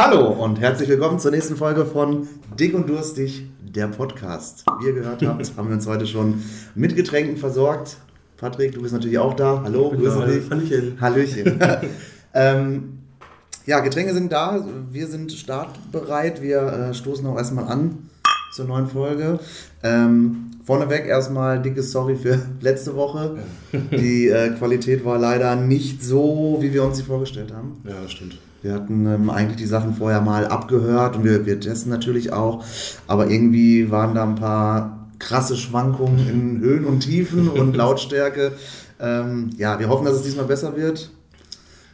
Hallo und herzlich willkommen zur nächsten Folge von Dick und Durstig, der Podcast. Wie ihr gehört habt, haben wir uns heute schon mit Getränken versorgt. Patrick, du bist natürlich auch da. Hallo, grüße dich. Hallöchen. Hallöchen. ähm, ja, Getränke sind da. Wir sind startbereit. Wir äh, stoßen auch erstmal an zur neuen Folge. Ähm, vorneweg erstmal dickes Sorry für letzte Woche. Die äh, Qualität war leider nicht so, wie wir uns sie vorgestellt haben. Ja, das stimmt. Wir hatten ähm, eigentlich die Sachen vorher mal abgehört und wir, wir testen natürlich auch, aber irgendwie waren da ein paar krasse Schwankungen in Höhen und Tiefen und Lautstärke. Ähm, ja, wir hoffen, dass es diesmal besser wird.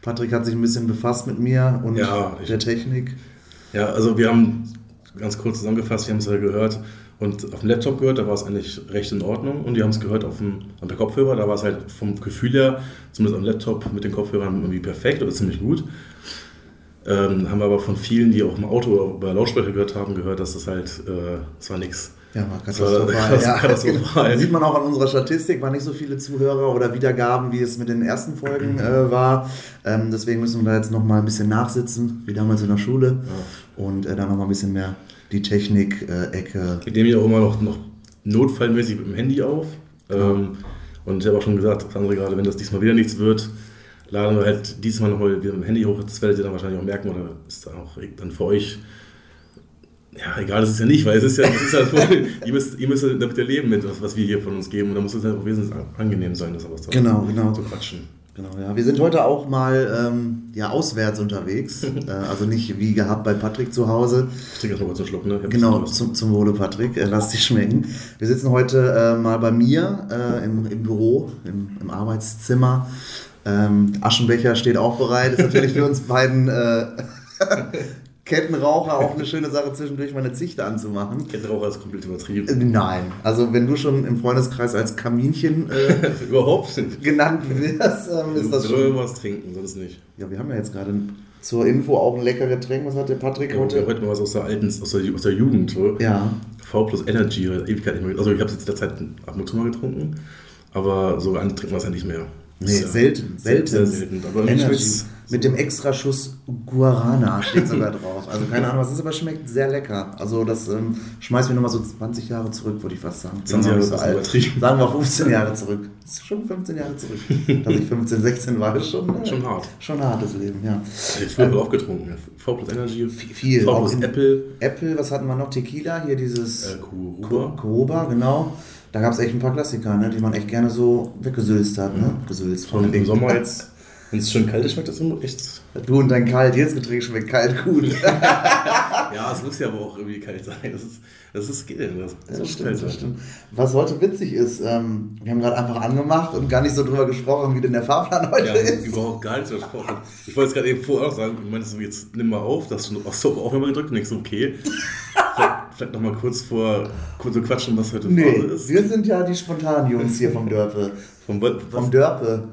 Patrick hat sich ein bisschen befasst mit mir und Ja, ich- der Technik. Ja, also wir haben ganz kurz zusammengefasst, wir haben es ja gehört und auf dem Laptop gehört, da war es eigentlich recht in Ordnung und die haben es gehört auf dem, an der Kopfhörer, da war es halt vom Gefühl her, zumindest am Laptop mit den Kopfhörern irgendwie perfekt oder ziemlich gut. Ähm, haben wir aber von vielen, die auch im Auto über Lautsprecher gehört haben, gehört, dass das halt, äh, das war nix. Ja, war Das katastrophal. Ja, katastrophal. genau. Sieht man auch an unserer Statistik, waren nicht so viele Zuhörer oder Wiedergaben, wie es mit den ersten Folgen äh, war. Ähm, deswegen müssen wir da jetzt nochmal ein bisschen nachsitzen, wie damals in der Schule. Und äh, dann nochmal ein bisschen mehr die Technik-Ecke. Ich nehme ja auch immer noch, noch notfallmäßig mit dem Handy auf. Ähm, und ich habe auch schon gesagt, Sandra gerade, wenn das diesmal wieder nichts wird, laden wir halt diesmal nochmal wieder mit dem Handy hoch. Das werdet ihr dann wahrscheinlich auch merken oder ist dann auch dann für euch. Ja, egal, das ist ja nicht, weil es ist ja, es ist ja voll, ihr, müsst, ihr müsst damit ja leben, mit was, was wir hier von uns geben. Und da muss es halt auch wesentlich angenehm sein, das aber zu, Genau, genau. zu quatschen. Genau, ja. Wir sind heute auch mal ähm, ja, auswärts unterwegs. äh, also nicht wie gehabt bei Patrick zu Hause. Ich trinke kurz einen Schluck, ne? Genau, zum, zum Wohle Patrick. Äh, lass dich schmecken. Wir sitzen heute äh, mal bei mir äh, im, im Büro, im, im Arbeitszimmer. Ähm, Aschenbecher steht auch bereit. Ist natürlich für uns beiden äh, Kettenraucher auch eine schöne Sache, zwischendurch mal eine Zichte anzumachen. Kettenraucher ist komplett Äh, übertrieben. Nein, also wenn du schon im Freundeskreis als Kaminchen äh, Überhaupt genannt wirst, ähm, ist das schon. wollen was trinken, sonst nicht. Ja, wir haben ja jetzt gerade zur Info auch ein leckeres Getränk. Was hat der Patrick Ja, heute, heute? heute mal was aus der alten, aus der, aus der Jugend. So. Ja, V plus Energy, oder Ewigkeit nicht mehr. Also ich habe es jetzt in der Zeit ab und zu mal getrunken, aber so an trinken wir es ja nicht mehr. Nee, ist ja selten, selten. Sehr, selten. Aber Energy. Mit dem Extraschuss Guarana steht sogar drauf. Also keine Ahnung, was ist, aber schmeckt sehr lecker. Also das ähm, schmeißt mir nochmal so 20 Jahre zurück, würde ich fast sagen. 20 Jahre das übertrieben. Sagen wir 15 Jahre zurück. Das ist schon 15 Jahre zurück. Dass ich 15, 16 war, ist schon, äh, Schon hart. Schon ein hartes Leben, ja. Ich habe früher auch getrunken. V plus Energy, Viel, V plus Apple, Apple, was hatten wir noch? Tequila, hier dieses äh, Kuruba. Koba, genau. Da gab es echt ein paar Klassiker, ne, die man echt gerne so weggesülzt hat. Ne? Gesülzt vor Von Dingen. Sommer jetzt, wenn es schön kalt ist, schmeckt das immer echt. Du und dein kalt, jedes Getränk schmeckt kalt gut. Ja, es muss ja aber auch irgendwie kalt sein. Das ist, das ist geht denn das? Das muss stimmt, das stimmt. Was heute witzig ist, ähm, wir haben gerade einfach angemacht und gar nicht so drüber gesprochen, wie denn der Fahrplan heute Ja, ist. überhaupt gar nicht versprochen. Ich wollte es gerade eben vorher auch sagen, ich meine, so, jetzt nimm mal auf, dass du hast du auf Aufnahme gedrückt und so, okay. vielleicht vielleicht noch mal kurz vor, kurz so quatschen, was heute Nee, Phase ist. wir sind ja die spontanen Jungs hier vom Dörpe. Vom, was, Vom Dörpe.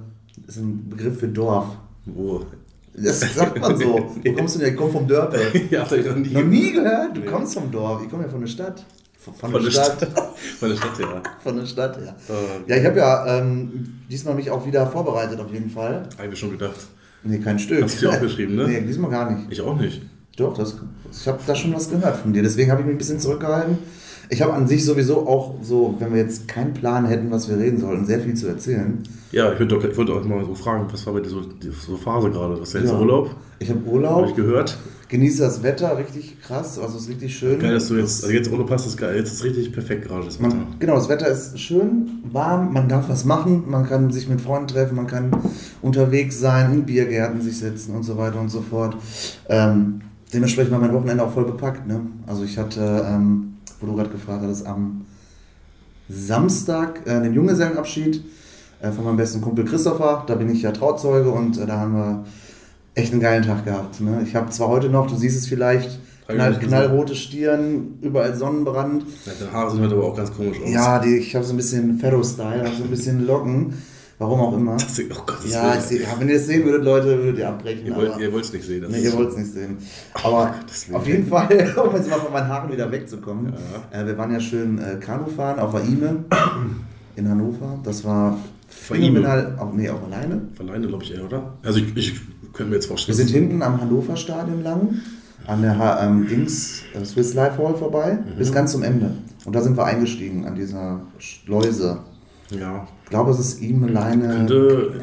Das ist ein Begriff für Dorf. Wo? Das sagt man so. Wo kommst du denn? Ich komme vom Dörpe. ja, habe ich noch nie. Noch nie gehört? Du Nee. kommst vom Dorf. Ich komme ja von der Stadt. Von, von, Von der Stadt. Stadt. Von der Stadt, ja. Von der Stadt, ja. Äh, Ja, ich habe ja ähm, diesmal mich auch wieder vorbereitet auf jeden Fall. Habe ich mir schon gedacht. Nee, kein Stück. Hast du dir aufgeschrieben, ne? Nee, diesmal gar nicht. Ich auch nicht. Doch, das, ich habe da schon was gehört von dir. Deswegen habe ich mich ein bisschen zurückgehalten. Ich habe an sich sowieso auch so, wenn wir jetzt keinen Plan hätten, was wir reden sollen, sehr viel zu erzählen. Ja, ich doch- ich wollte euch mal so fragen, was war bei dir so, die, so Phase gerade? Was ist jetzt Ja. Urlaub? Ich habe Habe Urlaub, ich gehört. genieße das Wetter, richtig krass, also es ist richtig schön. Geil, dass du jetzt, also jetzt Urlaub hast, ist geil. Jetzt ist richtig perfekt gerade das Wetter. Man, genau, das Wetter ist schön, warm, man darf was machen, man kann sich mit Freunden treffen, man kann unterwegs sein, in Biergärten sich setzen und so weiter und so fort. Ähm, dementsprechend war mein Wochenende auch voll bepackt. Ne? Also ich hatte, ähm, wo du gerade gefragt hattest, am Samstag äh, den Junggesellenabschied äh, von meinem besten Kumpel Christopher. Da bin ich ja Trauzeuge und äh, da haben wir echt einen geilen Tag gehabt. Ne? Ich habe zwar heute noch, du siehst es vielleicht, knall, knallrote Stirn, überall Sonnenbrand. Ja, deine Haare sehen heute aber auch ganz komisch aus. Ja, die, ich habe so ein bisschen Pharaoh-Style, habe so ein bisschen Locken. Warum auch immer. Das oh Gott, das Ja, ich seh, ja, wenn ihr das sehen würdet, Leute, würdet ihr abbrechen. Ihr aber- wollt wollt's nicht sehen. Das Nee, ihr wollt es nicht sehen. Aber Gottes Willen. auf jeden Fall, um jetzt mal von meinen Haaren wieder wegzukommen. Äh, wir waren ja schön äh, Kanu fahren auf der Ime in Hannover. Das war phänomenal. Auch, nee, auch alleine. Alleine, glaube ich, eher, oder? Also ich, ich könnte mir jetzt Wir vorstellen. sind hinten am Hannover Stadion lang. an der ähm, Dings, äh, Swiss Life Hall vorbei, Mhm. bis ganz zum Ende. Und da sind wir eingestiegen an dieser Schleuse. Ja. Ich glaube, es ist ihm alleine. Könnte.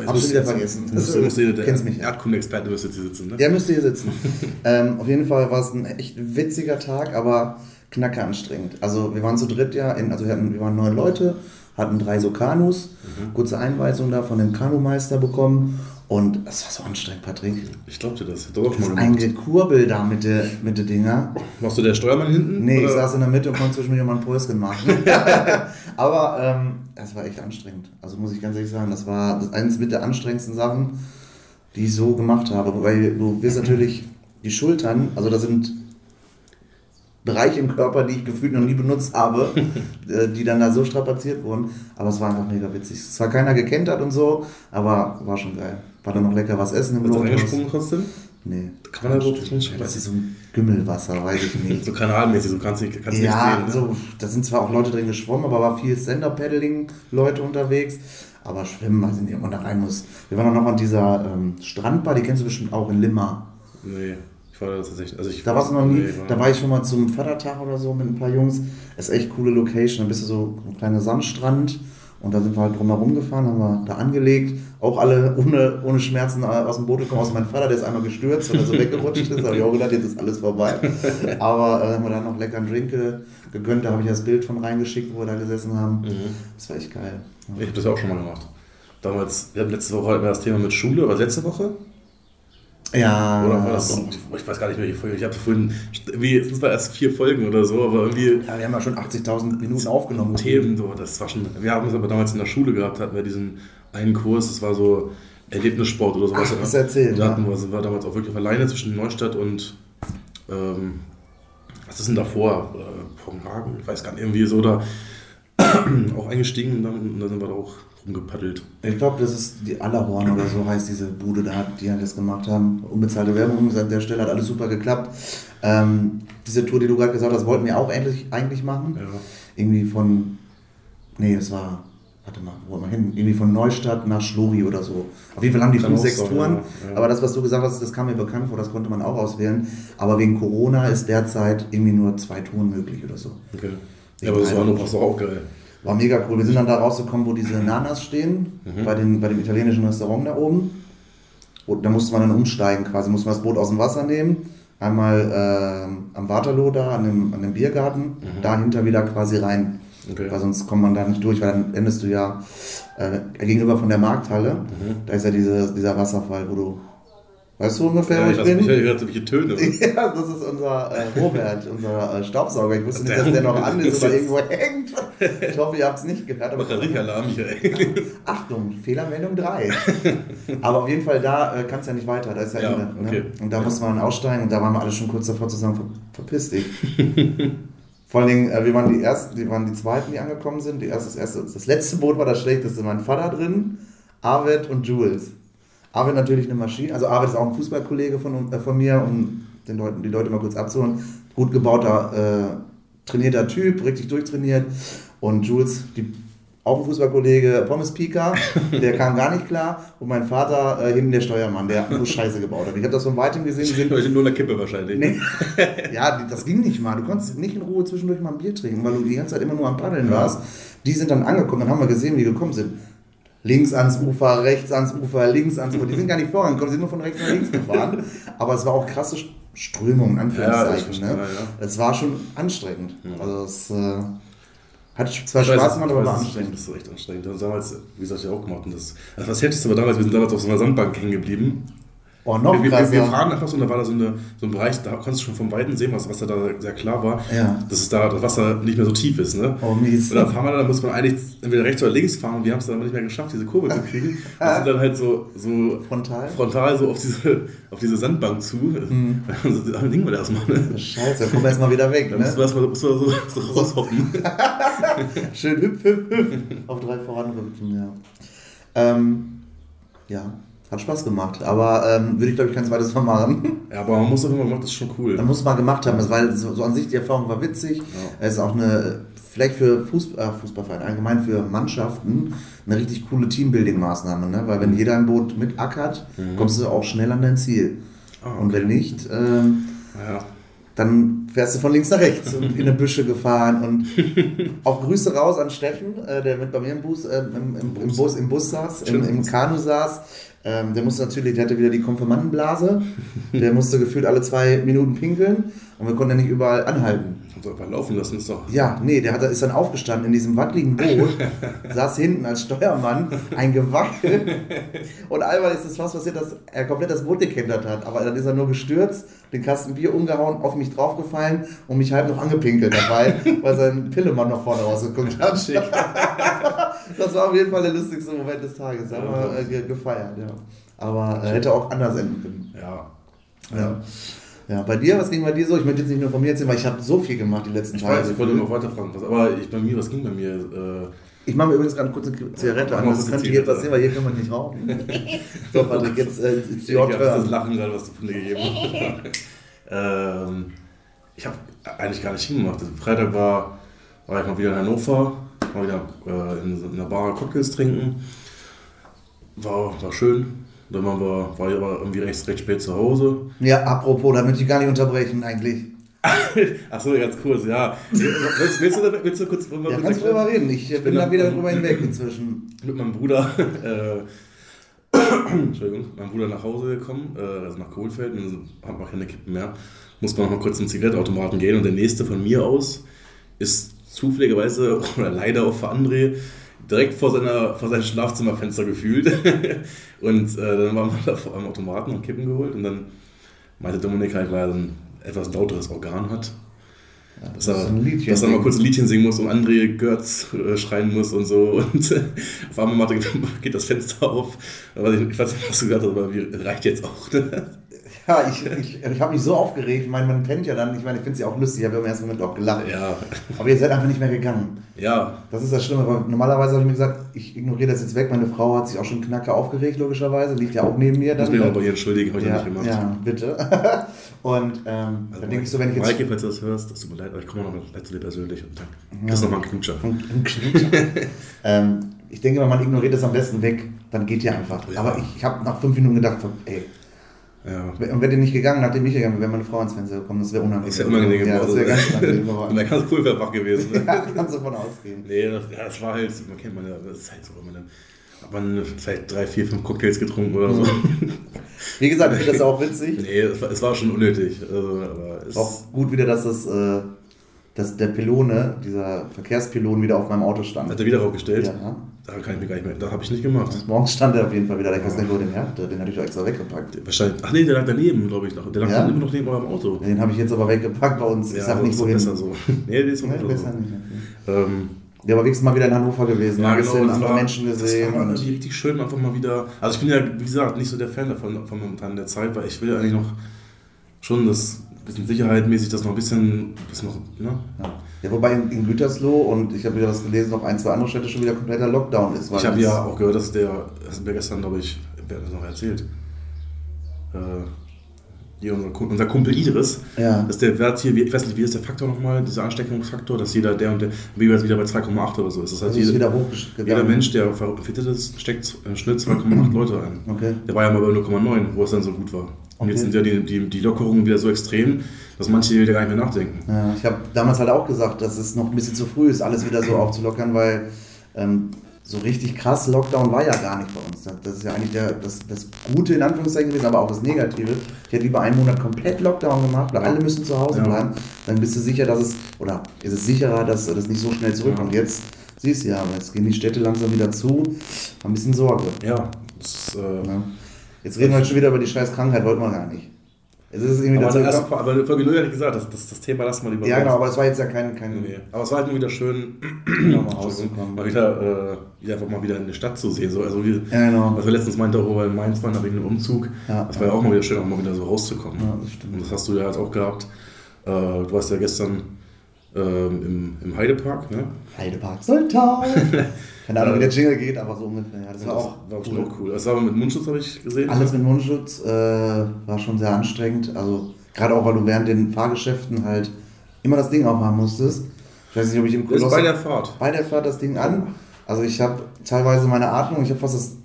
Ja, hab's wieder vergessen. Müsste, müsste der kennst mich. Erdkunde-Experte müsste hier sitzen, ne? Der müsste hier sitzen. ähm, auf jeden Fall war es ein echt witziger Tag, aber knacke anstrengend. Also wir waren zu dritt ja, in, also wir, hatten, wir waren neun Leute, hatten drei so Kanus, Mhm. kurze Einweisung da von dem Kanumeister bekommen und das war so anstrengend, Patrick. Ich glaubte das. Hätte auch Das mal ein gemacht. Gekurbel da mit der mit der Dinger. Warst du der Steuermann hinten? Nee, ich oder? saß in der Mitte und konnte zwischendurch mal ein Päuschen machen. Aber ähm, das war echt anstrengend. Also muss ich ganz ehrlich sagen, das war das eines mit der anstrengendsten Sachen, die ich so gemacht habe. Weil du wirst natürlich die Schultern, also da sind Bereiche im Körper, die ich gefühlt noch nie benutzt habe, äh, die dann da so strapaziert wurden. Aber es war einfach mega witzig. Es war keiner gekentert und so, aber war schon geil. War dann noch lecker was essen im Bist du reingesprungen trotzdem? Nee. Kann man da so drin Das ist so ein Gümmelwasser, weiß ich nicht. So kanalmäßig, so kannst du nicht, kannst Ja, nicht sehen. Ne? so, da sind zwar auch Leute drin geschwommen, aber war viel Stand-Up-Paddling-Leute unterwegs. Aber schwimmen, weiß ich nicht, ob man da rein muss. Wir waren auch noch an dieser ähm, Strandbar, die kennst du bestimmt auch in Limmer. Nee, ich war da tatsächlich. Also ich Da warst du noch nie. Nee, da war ich schon mal zum Vatertag oder so mit ein paar Jungs. Das ist echt coole Location. Da bist du so ein kleiner Sandstrand und da sind wir halt drumherum gefahren, haben wir da angelegt. Auch alle ohne, ohne Schmerzen äh, aus dem Boot gekommen. Außer mein Vater, der ist einmal gestürzt, weil er so weggerutscht ist. Da habe ich auch gedacht, jetzt ist alles vorbei. Aber äh, haben wir dann noch lecker einen Drink ge- gegönnt. Da habe ich das Bild von reingeschickt, wo wir da gesessen haben. Mhm. Das war echt geil. Ich habe das ja auch schon mal gemacht. Damals, wir hatten letzte Woche wir das Thema mit Schule, oder letzte Woche? Ja, Oder war das? Ich, weiß gar nicht mehr, welche Folge. Ich habe vorhin, wie, es war erst vier Folgen oder so, aber irgendwie ja, wir haben ja schon 80.000 Minuten aufgenommen. Themen, so, das war schon. Wir haben es aber damals in der Schule gehabt, hatten wir diesen einen Kurs, das war so Erlebnissport oder sowas. Ach, du erzählt, da hatten wir, sind wir damals auch wirklich alleine zwischen Neustadt und ähm, was ist denn davor? Äh, Pornhagen, ich weiß gar nicht, irgendwie so da auch eingestiegen und dann, und dann sind wir da auch rumgepaddelt. Ich glaube, das ist die Allerhorn oder so heißt diese Bude da, die halt das gemacht haben. Unbezahlte Werbung an der Stelle hat alles super geklappt. Ähm, diese Tour, die du gerade gesagt hast, wollten wir auch endlich eigentlich machen. Ja. Irgendwie von, nee, es war, warte mal, wo wir hin? Irgendwie von Neustadt nach Schlori oder so. Auf jeden Fall haben die fünf, sechs Touren. ja, ja. Aber das, was du gesagt hast, das kam mir bekannt vor, das konnte man auch auswählen. Aber wegen Corona ist derzeit irgendwie nur zwei Touren möglich oder so. Okay. Ja, aber das war, noch, auch geil. War mega cool. Wir sind dann da rausgekommen, wo diese Nanas stehen, bei, den, bei dem italienischen Restaurant da oben. Und da musste man dann umsteigen quasi, musste man das Boot aus dem Wasser nehmen. Einmal ähm, am Waterloo da, an dem, an dem Biergarten, dahinter wieder quasi rein. Okay. Weil sonst kommt man da nicht durch, weil dann endest du ja äh, gegenüber von der Markthalle. Da ist ja diese, dieser Wasserfall, wo du. Weißt du ungefähr, Ja, wo ich, ich weiß, ich bin? höre welche Töne. Ja, das ist unser äh, Robert, unser äh, Staubsauger. Ich wusste nicht, dass der noch an ist oder irgendwo hängt. Ich hoffe, ihr habt es nicht gehört. Aber Batteriealarm hier, ey. Achtung, Fehlermeldung 3. aber auf jeden Fall, da äh, kannst du ja nicht weiter, da ist ja, Ja, Ende. okay. Ne? Und da musste man aussteigen und da waren wir alle schon kurz davor zu sagen, ver verpiss dich. Vor allen Dingen, äh, wir waren die ersten, die waren die zweiten, die angekommen sind. Die erste, das, erste, das letzte Boot war das schlechteste. Mein Vater drin, Arvid und Jules. Arvid natürlich eine Maschine, also Arvid ist auch ein Fußballkollege von, äh, von mir, um den Leuten, die Leute mal kurz abzuholen. Gut gebauter, äh, trainierter Typ, richtig durchtrainiert. Und Jules, die, auch ein Fußballkollege, Pommes Pika, der kam gar nicht klar. Und mein Vater, äh, hinten der Steuermann, der nur Scheiße gebaut hat. Ich habe das von weitem gesehen. Die sind Ich nur eine Kippe wahrscheinlich. Nee. ja, das ging nicht mal. Du konntest nicht in Ruhe zwischendurch mal ein Bier trinken, weil du die ganze Zeit immer nur am Paddeln warst. Die sind dann angekommen, dann haben wir gesehen, wie die gekommen sind. Links ans Ufer, rechts ans Ufer, links ans Ufer. Die sind gar nicht vorangekommen, die sind nur von rechts nach links gefahren. Aber es war auch krasse Strömung, in Anführungszeichen. Ja, ne? ja, ja. Es war schon anstrengend. Also es äh, hat zwar Ich Spaß gemacht, aber war anstrengend. Das ist echt anstrengend. Das haben damals, wie gesagt, ja auch gemacht. Und das, also das Heftigste war damals, wir sind damals auf so einer Sandbank hängen geblieben. Oh, noch wir, wir, krasser. wir fahren einfach so, und da war da so, eine, so ein Bereich, da konntest du schon vom Weiten sehen, was Wasser da sehr klar war, Ja. dass es da das Wasser nicht mehr so tief ist. Ne? Oh, mies. Und dann fahren wir da, da muss man eigentlich entweder rechts oder links fahren und wir haben es dann aber nicht mehr geschafft, diese Kurve zu kriegen. Wir sind dann halt so, so Frontal? frontal so auf diese, auf diese Sandbank zu. Mhm. Dann liegen wir da erstmal. Ne? Scheiße, dann kommen wir erstmal wieder weg. Dann Ne? mussten wir erstmal so, so raushoppen. Schön hüpf, hüpf, hüpf. Auf drei voranrücken, ja. Ähm, ja, hat Spaß gemacht. Aber ähm, würde ich, glaube ich, kein zweites Mal machen. Ja, aber man muss doch immer machen, das ist schon cool. Man muss mal gemacht haben, weil so, so an sich die Erfahrung war witzig. Es ist auch eine, vielleicht für Fußball, äh, Fußballvereine, allgemein für Mannschaften, eine richtig coole Teambuilding-Maßnahme. Ne? Weil wenn jeder ein Boot mitackert, kommst du auch schnell an dein Ziel. Ah, okay. Und wenn nicht, ähm, Ja. dann fährst du von links nach rechts und in eine Büsche gefahren. Und auch Grüße raus an Steffen, äh, der mit bei mir im Bus, äh, im, im, im, Bus, im Bus saß, im, im. Kanu saß. Ähm, der musste natürlich, der hatte wieder die Konfirmandenblase. Der musste gefühlt alle zwei Minuten pinkeln und wir konnten ja nicht überall anhalten. Kannst du einfach laufen lassen, ist doch. Ja, nee, der hat, ist dann aufgestanden in diesem wackeligen Boot, saß hinten als Steuermann, ein Gewackel. Und einmal ist es fast passiert, dass er komplett das Boot gekentert hat. Aber dann ist er nur gestürzt, den Kasten Bier umgehauen, auf mich draufgefallen und mich halb noch angepinkelt dabei, weil sein Pillemann noch vorne rausgeguckt hat. Das war auf jeden Fall der lustigste Moment des Tages. Da haben wir äh, ge- gefeiert, ja. Aber äh, hätte auch anders enden können. Ja. Ja. Ja, bei dir, was ging bei dir so? Ich möchte jetzt nicht nur von mir erzählen, weil ich habe so viel gemacht die letzten Ich Tage. weiß, ich wollte noch weiter fragen. Was, aber ich, bei mir, was ging bei mir? Äh, Ich mache mir übrigens gerade kurz eine Zigarette an. Das könnte hier passieren, weil hier kann man nicht rauchen. so, Patrick, jetzt äh, ist ich habe das. Lachen gerade, was du von dir gegeben hast. ähm, ich habe eigentlich gar nicht hingemacht. Freitag war, war ich mal wieder in Hannover, mal wieder äh, in, so einer Bar Cocktails trinken. War, war schön. Dann waren wir, war ich aber irgendwie recht, recht spät zu Hause. Ja, apropos, da möchte ich gar nicht unterbrechen eigentlich. Achso, ganz kurz, ja. Willst, willst, du, willst du kurz drüber Ja, kannst du drüber reden. Ich äh, bin da wieder drüber hinweg inzwischen. mit meinem Bruder, äh, Entschuldigung, mein Bruder nach Hause gekommen, äh, also nach Kohlfeld, und dann hat man keine Kippen mehr. Muss man noch mal kurz zum Zigarettenautomaten gehen und der nächste von mir aus ist zufälligerweise oder leider auch für André direkt vor, seiner, vor seinem Schlafzimmerfenster gefühlt. und äh, dann waren wir da vor einem Automaten und Kippen geholt und dann meinte Dominik halt, weil er ein etwas lauteres Organ hat. Dass das er, ein Liedchen dass er mal kurz ein Liedchen singen muss und André Götz äh, schreien muss und so. Und äh, auf einmal geht das Fenster auf. Ich, weiß nicht, was du gesagt hast, aber reicht jetzt auch. Ne? Ja, ich, ich, ich habe mich so aufgeregt. Ich meine, man pennt ja dann. Ich meine, ich finde es ja auch lustig. Ich habe ja im ersten Moment auch gelacht. Ja, Aber ihr seid einfach nicht mehr gegangen. ja, Das ist das Schlimme, weil normalerweise habe ich mir gesagt, ich ignoriere das jetzt weg. Meine Frau hat sich auch schon knacke aufgeregt, logischerweise. Liegt ja auch neben mir. muss Dann, mich auch bei ihr entschuldigen, habe ich ja, ja, nicht gemacht. ja, bitte. Und ähm, Also dann denke ich so, wenn ich jetzt Maike, falls du das hörst, das tut mir leid, aber ich komme auch noch mal zu dir persönlich und dann kriegst du nochmal einen Knutscher. Knut. ähm, ich denke, wenn man ignoriert das am besten weg, dann geht ihr einfach. Ja. Aber ich, ich habe nach fünf Minuten gedacht, ey, Ja. und wäre ihr nicht gegangen, nachdem ich gegangen wäre, wäre meine Frau ins Fenster gekommen, das wäre unangenehm. Ist ja unangenehm Ja, das wäre ganz unangenehm geworden. dann ganz cool wäre wach gewesen. Ne? ja, kannst du davon ausgehen. Nee, das, das war halt, man kennt man ja, das ist halt so, wenn man dann, hat man vielleicht drei, vier, fünf Cocktails getrunken oder so. Wie gesagt, ich finde das auch witzig. Nee, es war, es war schon unnötig. Also, aber es, Auch gut wieder, dass das, äh, dass der Pylone, dieser Verkehrspylon wieder auf meinem Auto stand. hat er wieder aufgestellt. Ja. Da kann ich mir gar nicht mehr, das habe ich nicht gemacht. Morgens stand er auf jeden Fall wieder, da. ich weiß nicht, wo er den hatte, den hatte ich extra weggepackt. Wahrscheinlich, ach nee, der lag daneben, glaube ich. noch. Der lag Ja? immer noch neben eurem Auto. Den habe ich jetzt aber weggepackt bei uns. Ich sag nicht wohin. besser so. Nee, der ist doch Nee, besser so. nicht. okay. Ähm, Der war wenigstens mal wieder in Hannover gewesen. ja, ein genau, das andere war, Menschen gesehen. Das war und- richtig schön, einfach mal wieder. Also ich bin ja, wie gesagt, nicht so der Fan davon von momentan der Zeit, weil ich will ja eigentlich noch schon das bisschen sicherheitmäßig das noch ein bisschen, das noch, ne? Ja. ja, wobei in, in Gütersloh und ich habe wieder das gelesen, noch ein, zwei andere Städte schon wieder kompletter Lockdown ist. Ich habe ja auch gehört, dass der, das mir gestern, glaube ich, wer hat das noch erzählt? Äh, hier unser, Kumpel- unser Kumpel Idris, Ja. dass der Wert hier, ich weiß nicht, wie ist der Faktor nochmal, dieser Ansteckungsfaktor, dass jeder, der und der, wie jetzt wieder bei 2,8 oder so ist. Das heißt, Also ist jeder, jeder Mensch, der verfittet ist, steckt im Schnitt 2,8 Leute ein. Okay. Der war ja mal bei 0,9, wo es dann so gut war. Und jetzt sind ja die, die, die Lockerungen wieder so extrem, dass manche wieder gar nicht mehr nachdenken. Ja, ich habe damals halt auch gesagt, dass es noch ein bisschen zu früh ist, alles wieder so aufzulockern, weil ähm, so richtig krass Lockdown war ja gar nicht bei uns. Das ist ja eigentlich der, das, das Gute in Anführungszeichen gewesen, aber auch das Negative. Ich hätte lieber einen Monat komplett Lockdown gemacht, weil alle müssen zu Hause Ja. bleiben. Dann bist du sicher, dass es, oder ist es sicherer, dass das nicht so schnell zurückkommt. Ja. Jetzt siehst du ja, jetzt gehen die Städte langsam wieder zu. Ein bisschen Sorge. Ja, das ist, äh, Ja. Jetzt reden wir schon wieder über die scheiß Krankheit, wollten wir gar nicht. Jetzt ist es irgendwie aber, das, gekommen. aber Folge 0 hätte ich gesagt, das, das, das Thema lassen wir lieber Ja, raus. genau, aber es war jetzt ja kein, kein Nee, aber es war halt mal wieder schön, nochmal rauszukommen. mal wieder, äh, wieder einfach mal wieder in eine Stadt zu sehen. So, also wie, Ja, genau. was wir letztens meinte, auch in Mainz waren, wegen dem Umzug, Ja. das war ja auch mal wieder schön, auch mal wieder so rauszukommen. Ja, das stimmt. Und das hast du ja jetzt auch gehabt. Äh, du warst ja gestern ähm, im, im Heidepark, ne? Heidepark Soltau. Keine Ahnung, wie der Jingle geht, aber so ungefähr. Ja, das war auch war cool. auch cool. Das war mit Mundschutz, habe ich gesehen. Alles mit Mundschutz äh, war schon sehr anstrengend. Also gerade auch, weil du während den Fahrgeschäften halt immer das Ding aufhaben musstest. Ich weiß nicht, ob ich im Das Koloss- bei der Fahrt. bei der Fahrt das Ding an. Also ich habe teilweise meine Atmung, ich habe fast das,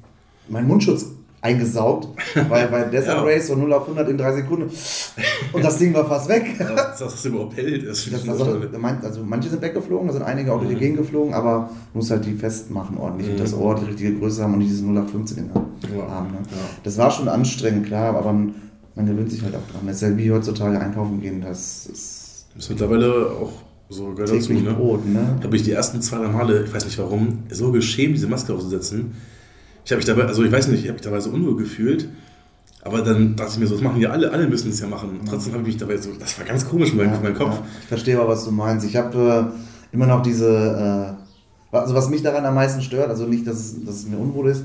meinen Mundschutz eingesaugt, weil bei Desert Ja. Race so 0 auf 100 in 3 Sekunden und das Ding war fast weg. Dass das überhaupt hält, ist Das schon war so, so, meint- also manche sind weggeflogen, da sind einige auch durch die Mhm. Gegend geflogen, aber du musst halt die festmachen ordentlich und das Ohr die richtige Größe haben und nicht diese 0815 Dinger Ja. haben. Ne? Ja. Das war schon anstrengend, klar, aber man, man gewöhnt sich halt auch dran. Das ist ja wie heutzutage einkaufen gehen, das ist ist mittlerweile auch so gehört dazu, ne? Brot, ne? Da habe ich die ersten zwei, drei Male, ich weiß nicht warum, so geschämt, diese Maske aufzusetzen. Ich habe mich dabei, also ich weiß nicht, ich habe mich dabei so unwohl gefühlt. Aber dann dachte ich mir so, das machen ja alle, alle müssen es ja machen. Trotzdem habe ich mich dabei so, das war ganz komisch in meinem, in meinem Kopf. Ja, ich verstehe aber, was du meinst. Ich habe äh, immer noch diese, äh, also was mich daran am meisten stört, also nicht, dass es, dass es mir unwohl ist,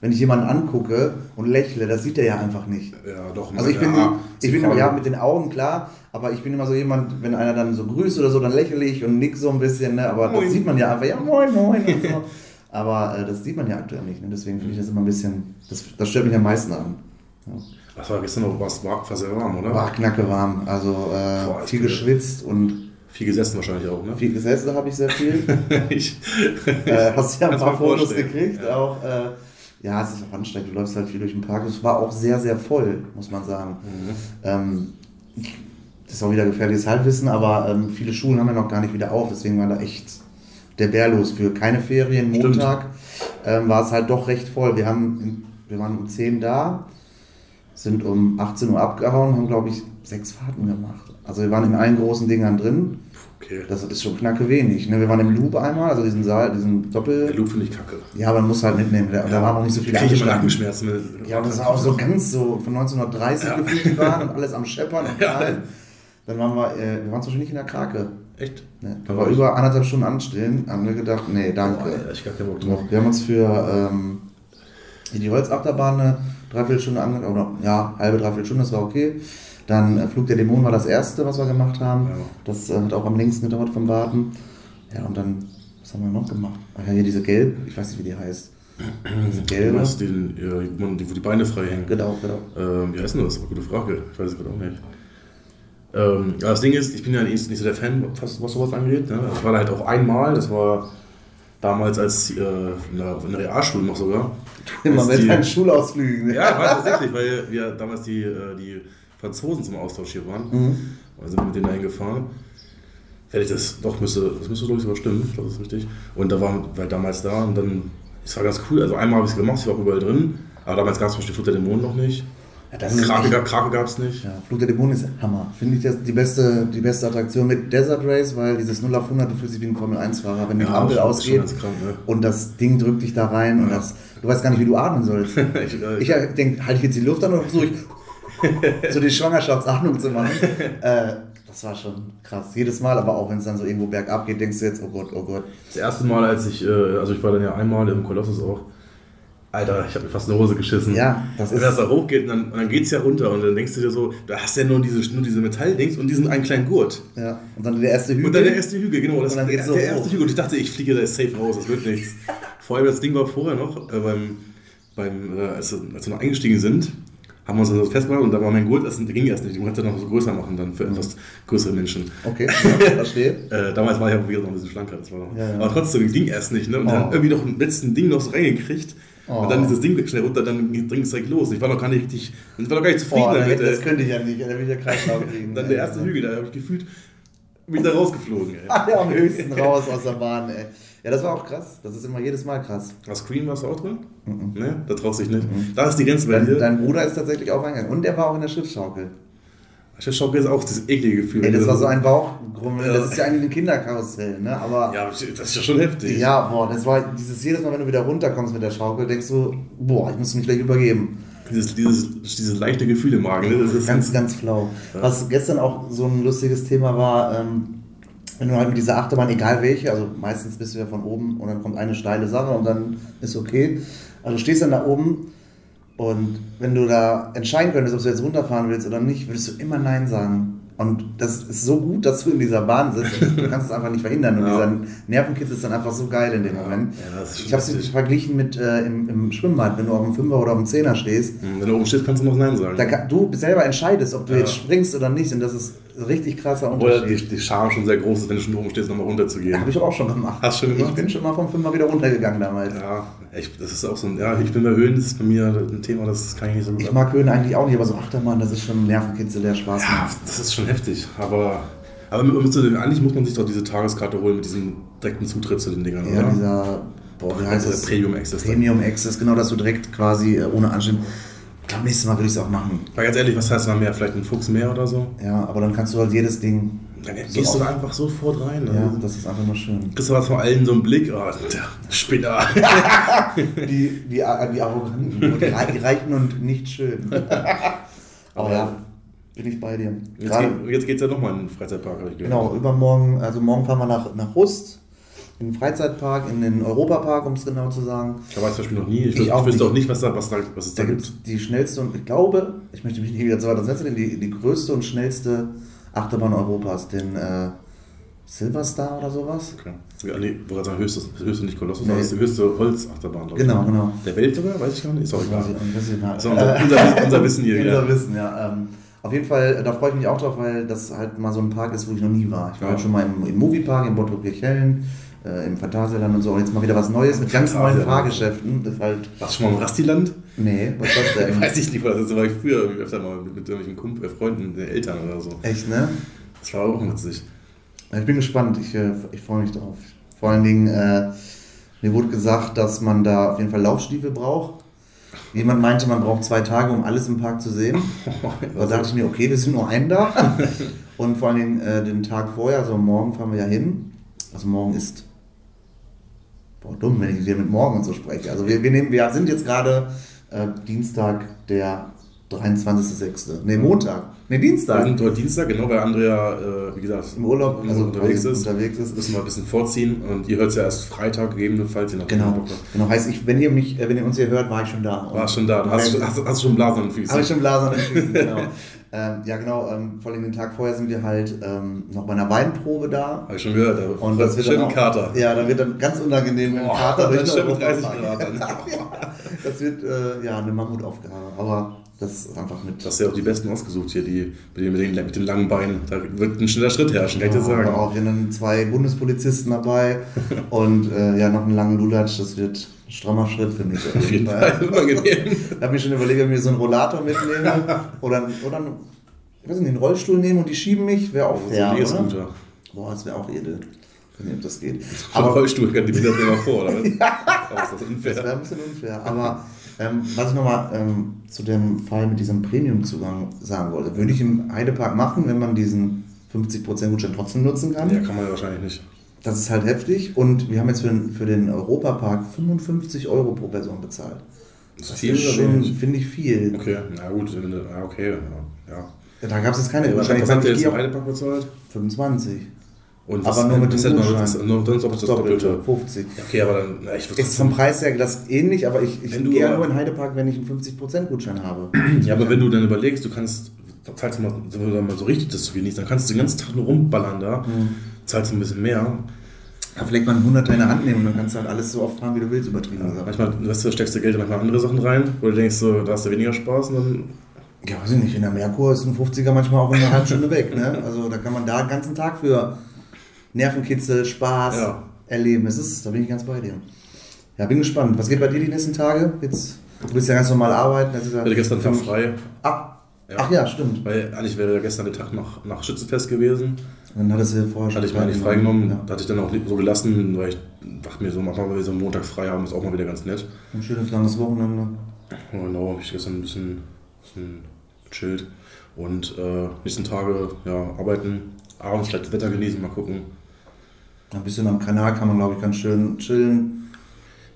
wenn ich jemanden angucke und lächle, das sieht er ja einfach nicht. Ja, doch. Also ich bin, ja, ich bin ja mit den Augen klar, aber ich bin immer so jemand, wenn einer dann so grüßt oder so, dann lächle ich und nick so ein bisschen, ne? aber Moin. das sieht man ja einfach, ja moin moin und so. Aber äh, das sieht man ja aktuell nicht, ne? deswegen finde ich das immer ein bisschen, das, das stört mich am meisten an. Ja. Was war gestern noch? Was war, sehr warm, oder? War knacke warm, also äh, Boah, viel geschwitzt und Viel gesessen wahrscheinlich auch, ne? viel gesessen habe ich sehr viel. ich, äh, hast ja ein paar Fotos vorstellen. gekriegt, Ja. auch. Äh, ja, es ist auch anstrengend, du läufst halt viel durch den Park. Es war auch sehr, sehr voll, muss man sagen. Mhm. Ähm, das ist auch wieder gefährliches Halbwissen, aber ähm, viele Schulen haben ja noch gar nicht wieder auf, deswegen war da echt der Bär los. Für keine Ferien. Montag, ähm, war es halt doch recht voll. Wir, haben, wir waren um 10 da, sind um 18 Uhr abgehauen, haben, glaube ich, sechs Fahrten gemacht. Also wir waren in allen großen Dingern drin. okay. Das ist schon knacke wenig. Ne? Wir waren im Loop einmal, also diesen Saal, diesen Der Doppel. Loop finde ich kacke. Ja, aber man muss halt mitnehmen. Da, da waren noch nicht so viele Kriege. Nackenschmerzen. Ja, und das war auch so ganz so von 1930 Ja. gefühlt Bahn und alles am Scheppern und Ja. Dann waren wir, äh, wir waren zum Beispiel nicht in der Krake. Echt? Ne? Da war über anderthalb Stunden anstehen, haben wir gedacht, nee, danke. Alter, ich gar keinen Bock drauf. wir haben uns für ähm, die Holzachterbahn eine Dreiviertelstunde angeguckt, oder ja, halbe, dreiviertel Stunde, das war okay. Dann äh, Flug der Dämonen war das erste, was wir gemacht haben. Ja. Das äh, hat auch am längsten gedauert vom Warten. Ja, und dann, was haben wir noch gemacht? Ach ja, hier diese gelbe, ich weiß nicht, wie die heißt. Diese Du gelbe. meinst den, ja, wo die Beine frei hängen. Genau, genau. Ähm, wie heißt denn das? Gute Frage. Ich weiß es gerade auch nicht. Ähm, ja, das Ding ist, ich bin ja nicht so der Fan, was, was sowas angeht. Ne? Ich war da halt auch einmal, das war damals als äh, in, der, in der Realschule noch sogar. Immer Als mit deinen Schulausflügen. Ja, war tatsächlich, weil wir damals die, äh, die Franzosen zum Austausch hier waren. Mhm. Und sind wir mit denen dahin gefahren. Werde ich das, doch, müsste, das müsste glaube ich sogar stimmen, ich glaube, das ist richtig. Und da waren wir damals da und dann, es war ganz cool. Also einmal habe ich es gemacht, ich war auch überall drin. Aber damals gab es zum Beispiel Flut der Dämonen noch nicht. Ja, das echt- gab- Krake gab es nicht. Ja, Flug der Dämonen ist Hammer. Finde ich das die beste, die beste Attraktion mit Desert Race, weil dieses 0 auf 100, du fühlst dich wie ein Formel-1-Fahrer, wenn die Ampel ausgeht ganz krank, ne? und das Ding drückt dich da rein und Ja. das, du weißt gar nicht, wie du atmen sollst. ich, äh, denke, halte ich jetzt die Luft an oder versuche ich so die Schwangerschaftsatmung zu machen. äh, das war schon krass. Jedes Mal, aber auch wenn es dann so irgendwo bergab geht, denkst du jetzt, oh Gott, oh Gott. das erste Mal, als ich, äh, also ich war dann ja einmal im Kolossus auch. Alter, ich habe mir fast eine Hose geschissen. Ja, das Wenn das ist. da hochgeht und dann, und dann geht es ja runter und dann denkst du dir so, du hast ja nur diese, nur diese Metalldings und diesen einen kleinen Gurt. Ja. Und dann der erste Hügel. Und dann der erste Hügel, genau. Das Und dann der, geht's so der hoch. erste Hügel. Und ich dachte, ich fliege da safe raus, das wird nichts. Vor allem das Ding war vorher noch, äh, beim, beim, äh, als, wir- als wir noch eingestiegen sind, haben wir uns dann so festgemacht und da war mein Gurt, das ging erst nicht. Ich wollte noch so größer machen dann für etwas größere Menschen. Okay, ja, verstehe. Äh, damals war ich aber wieder noch ein bisschen schlanker. Das war noch, Ja, ja. Aber trotzdem, ging erst nicht. Ne? Und Oh. dann irgendwie noch ein letzten Ding noch so reingekriegt. Oh. Und dann dieses Ding schnell runter, dann ging es direkt los. Ich war noch gar nicht richtig, ich war noch gar nicht zufrieden Oh, damit. das ey. könnte ich ja nicht, da will ich ja Kreislauf kriegen. Dann der erste Hügel, da habe ich gefühlt, bin ich da rausgeflogen. Ey. Alle am höchsten raus aus der Bahn, ey. Ja, das war auch krass. Das ist immer jedes Mal krass. War Screen warst du auch drin? Mhm. Ne? Da traust du dich nicht. Da ist die Grenze bei Dein, dir. dein Bruder ist tatsächlich auch reingegangen. Und der war auch in der Schiffsschaukel. Schiffsschaukel ist auch dieses eklige Gefühl. Ey, das war so ein Bauchgrummel. Ja. Das ist ja eigentlich ein Kinderkarussell, ne? Aber Ja, das ist ja schon heftig. ja, boah, das war dieses jedes Mal, wenn du wieder runterkommst mit der Schaukel, denkst du, boah, ich muss mich gleich übergeben. Dieses, dieses, dieses leichte Gefühl im Magen. Ne? Das ist Ganz, ganz flau. Ja. Was gestern auch so ein lustiges Thema war, ähm, wenn du halt mit dieser Achterbahn, egal welche, also meistens bist du ja von oben und dann kommt eine steile Sache und dann ist okay. Also du stehst dann da oben und wenn du da entscheiden könntest, ob du jetzt runterfahren willst oder nicht, würdest du immer Nein sagen. Und das ist so gut, dass du in dieser Bahn sitzt. Du kannst es einfach nicht verhindern. Und Ja. dieser Nervenkitzel ist dann einfach so geil in dem Moment. Ja, ich habe es verglichen mit äh, im, im Schwimmbad, wenn du auf dem Fünfer oder auf dem Zehner stehst. Hm, Wenn du oben stehst, kannst du noch Nein sagen. Kann, du selber entscheidest, ob du Ja. jetzt springst oder nicht. Und das ist richtig krasser Oder Unterschied. die, die Scham schon sehr groß ist, wenn du schon oben stehst, nochmal runterzugehen. Habe ich auch schon gemacht. Hast du schon gemacht? Ich bin schon mal vom Fünfer wieder runtergegangen damals. Ja, ich, das ist auch so ein, ja, ich bin bei Höhen, das ist bei mir ein Thema, das kann ich nicht so gut Ich mag Höhen eigentlich auch nicht, aber so Achterbahn, das ist schon ein Nervenkitzel, der Spaß Ja, macht. das ist schon heftig, aber, aber eigentlich muss man sich doch diese Tageskarte holen mit diesem direkten Zutritt zu den Dingern, Ja, oder? dieser, boah, wie heißt das? Premium Access. Premium Access, genau, dass du direkt quasi äh, ohne Anstehen. Ich glaube, nächstes Mal würde ich es auch machen. Mal ganz ehrlich, was heißt da mehr? Vielleicht ein Fuchs mehr oder so? Ja, aber dann kannst du halt jedes Ding. Dann so gehst du auf- da einfach sofort rein. Ne? Ja, das ist einfach nur schön. Kriegst du was von allen so einen Blick, oh, der Spinner. Die, die, äh, die Arroganten, die, die reichen und nicht schön. Aber ja, bin ich bei dir. Jetzt, Gerade, geht, jetzt geht's ja nochmal in den Freizeitpark, habe ich gehört. genau, übermorgen, also morgen fahren wir nach, nach Rust, in den Freizeitpark, in den Europapark, um es genau zu sagen. War ich zum Beispiel noch nie. Ich, Ich ich, auch wüsste nicht. auch nicht, was, da, was, da, was es da, Da gibt die schnellste und ich glaube, ich möchte mich nicht wieder zu weit aussetzen, die, die größte und schnellste Achterbahn Europas, den äh, Silverstar oder sowas. Okay. Ja, nee, wo sagen, höchste, höchste nicht Kolossus, Nee. ist die höchste Holzachterbahn. glaub ich. Genau, genau. Der Welt sogar? Weiß ich gar nicht. Ist auch weiß egal. ist unser, unser, unser Wissen hier. Unser Ja. Wissen, ja. Ähm, auf jeden Fall, da freue ich mich auch drauf, weil das halt mal so ein Park ist, wo ich noch nie war. Ich war Ja. halt schon mal im, im Moviepark, in Bottrop-Kirchhellen, äh, im Phantasialand und so. Und jetzt mal wieder was Neues mit ganz neuen. Fahrgeschäften. Das ist halt, Warst du schon mal im Rastiland? nee, was ist das denn? Weiß ich nicht, was das war ich früher öfter mal mit, mit irgendwelchen Kumpel, äh, Freunden, den Eltern oder so. Echt, ne? Das war auch witzig. Ich bin gespannt, ich, äh, ich freue mich drauf. Vor allen Dingen, äh, mir wurde gesagt, dass man da auf jeden Fall Laufstiefel braucht. Jemand meinte, man braucht zwei Tage, um alles im Park zu sehen. Da dachte ich mir, okay, wir sind nur einen da. Und vor allen Dingen äh, den Tag vorher, also morgen fahren wir ja hin. Also morgen ist. Boah, dumm, wenn ich wieder mit morgen und so spreche. Also wir, wir, nehmen, wir sind jetzt gerade äh, Dienstag, der 23.06. Ne, Montag. Ne, Wir Dienstag. sind heute Dienstag, genau, weil Andrea, äh, wie gesagt, Im Urlaub, also unterwegs ist. unterwegs ist. Müssen wir ein bisschen vorziehen und ihr hört es ja erst Freitag, gegebenenfalls, je nachdem, Genau, genau. Heißt, ich, wenn ihr mich, äh, wenn ihr uns hier hört, war ich schon da. War schon da. Du hast, Wenn- hast, hast schon Blasen an den Füßen. Habe ich schon Blasen an den Füßen, genau. Ähm, ja, genau. Ähm, vor allem den Tag vorher sind wir halt ähm, noch bei einer Weinprobe da. Habe ich schon gehört. Da Und das wird schön dann auch, Kater. Ja, da wird dann ganz unangenehm Boah, Kater durch schön den mit 30 Europapark. Grad. Das wird äh, ja eine Mammutaufgabe. Aber das ist einfach mit. Du hast ja auch die Besten ausgesucht hier, die mit den, mit den, mit den langen Beinen. Da wird ein schneller Schritt herrschen, kann ich dir Ja, sagen. aber auch wir haben dann zwei Bundespolizisten dabei und äh, ja, noch einen langen Lulatsch. Das wird ein strammer Schritt für mich. Auf jeden Fall unangenehm. Ich habe mir schon überlegt, ob ich mir so einen Rollator mitnehme oder, oder einen, ich weiß nicht, einen Rollstuhl nehmen und die schieben mich, wäre auch So fair, ein oder? Boah, das wäre auch edel. Ich weiß nicht, ob das geht. Aber Rollstuhl, kann die das immer vor, oder? was? Aber ist das das wäre ein bisschen unfair. Aber ähm, was ich nochmal ähm, zu dem Fall mit diesem Premium-Zugang sagen wollte, würde ich im Heidepark machen, wenn man diesen 50% Gutschein trotzdem nutzen kann. Ja, kann man ja wahrscheinlich nicht. Das ist halt heftig und wir haben jetzt für den, für den Europapark 55 Euro pro Person bezahlt. Das ist Das viel ist schon, finde ich, viel. Okay, na gut, ja, okay, ja. ja. Da gab es jetzt keine Gutscheine. was habt ihr jetzt im Heidepark bezahlt? 25. Und Aber nur mit dem man- Gutschein. was- nur- Sonst auch das Doppelte. 50. Okay, aber dann, na, ich Ist vom Preis her das ähnlich, aber ich, ich gehe ja nur in Heidepark, wenn ich einen 50% Gutschein habe. Ja, aber wenn du dann überlegst, du kannst, zahlst du mal, so richtig das genießt, dann kannst du den ganzen Tag nur rumballern da, Mhm. Zahlst du ein bisschen mehr. Ja, vielleicht mal einen Hunderter in der Hand nehmen und dann kannst du halt alles so oft fahren, wie du willst, übertrieben gesagt. Manchmal weißt du, steckst du Geld in manchmal andere Sachen rein, wo du denkst, so, da hast du weniger Spaß und dann Ja, weiß ich nicht, in der Merkur ist ein 50er manchmal auch in einer halben Stunde weg. Ne? Also da kann man da den ganzen Tag für Nervenkitzel, Spaß Ja. erleben. Es ist, da bin ich ganz bei dir. Ja, bin gespannt. Was geht bei dir die nächsten Tage? Jetzt, du willst ja ganz normal arbeiten. Das ist ja Ich hatte gestern Tag frei, Ah, Ja. Ach ja, stimmt. weil eigentlich wäre ja gestern der Tag nach, nach Schützenfest gewesen. Dann hattest du vorher schon Hatte ich mir eigentlich freigenommen, Ja. hatte ich dann auch so gelassen, weil ich dachte mir so, manchmal, wenn wir so einen Montag frei haben, ist auch mal wieder ganz nett. Ein schönes langes Wochenende. Ja, Genau, ich gestern ein bisschen, bisschen gechillt. Und äh, nächsten Tage ja, arbeiten, abends vielleicht das Wetter genießen, mal gucken. Ein bisschen am Kanal kann man, glaube ich, ganz schön chillen.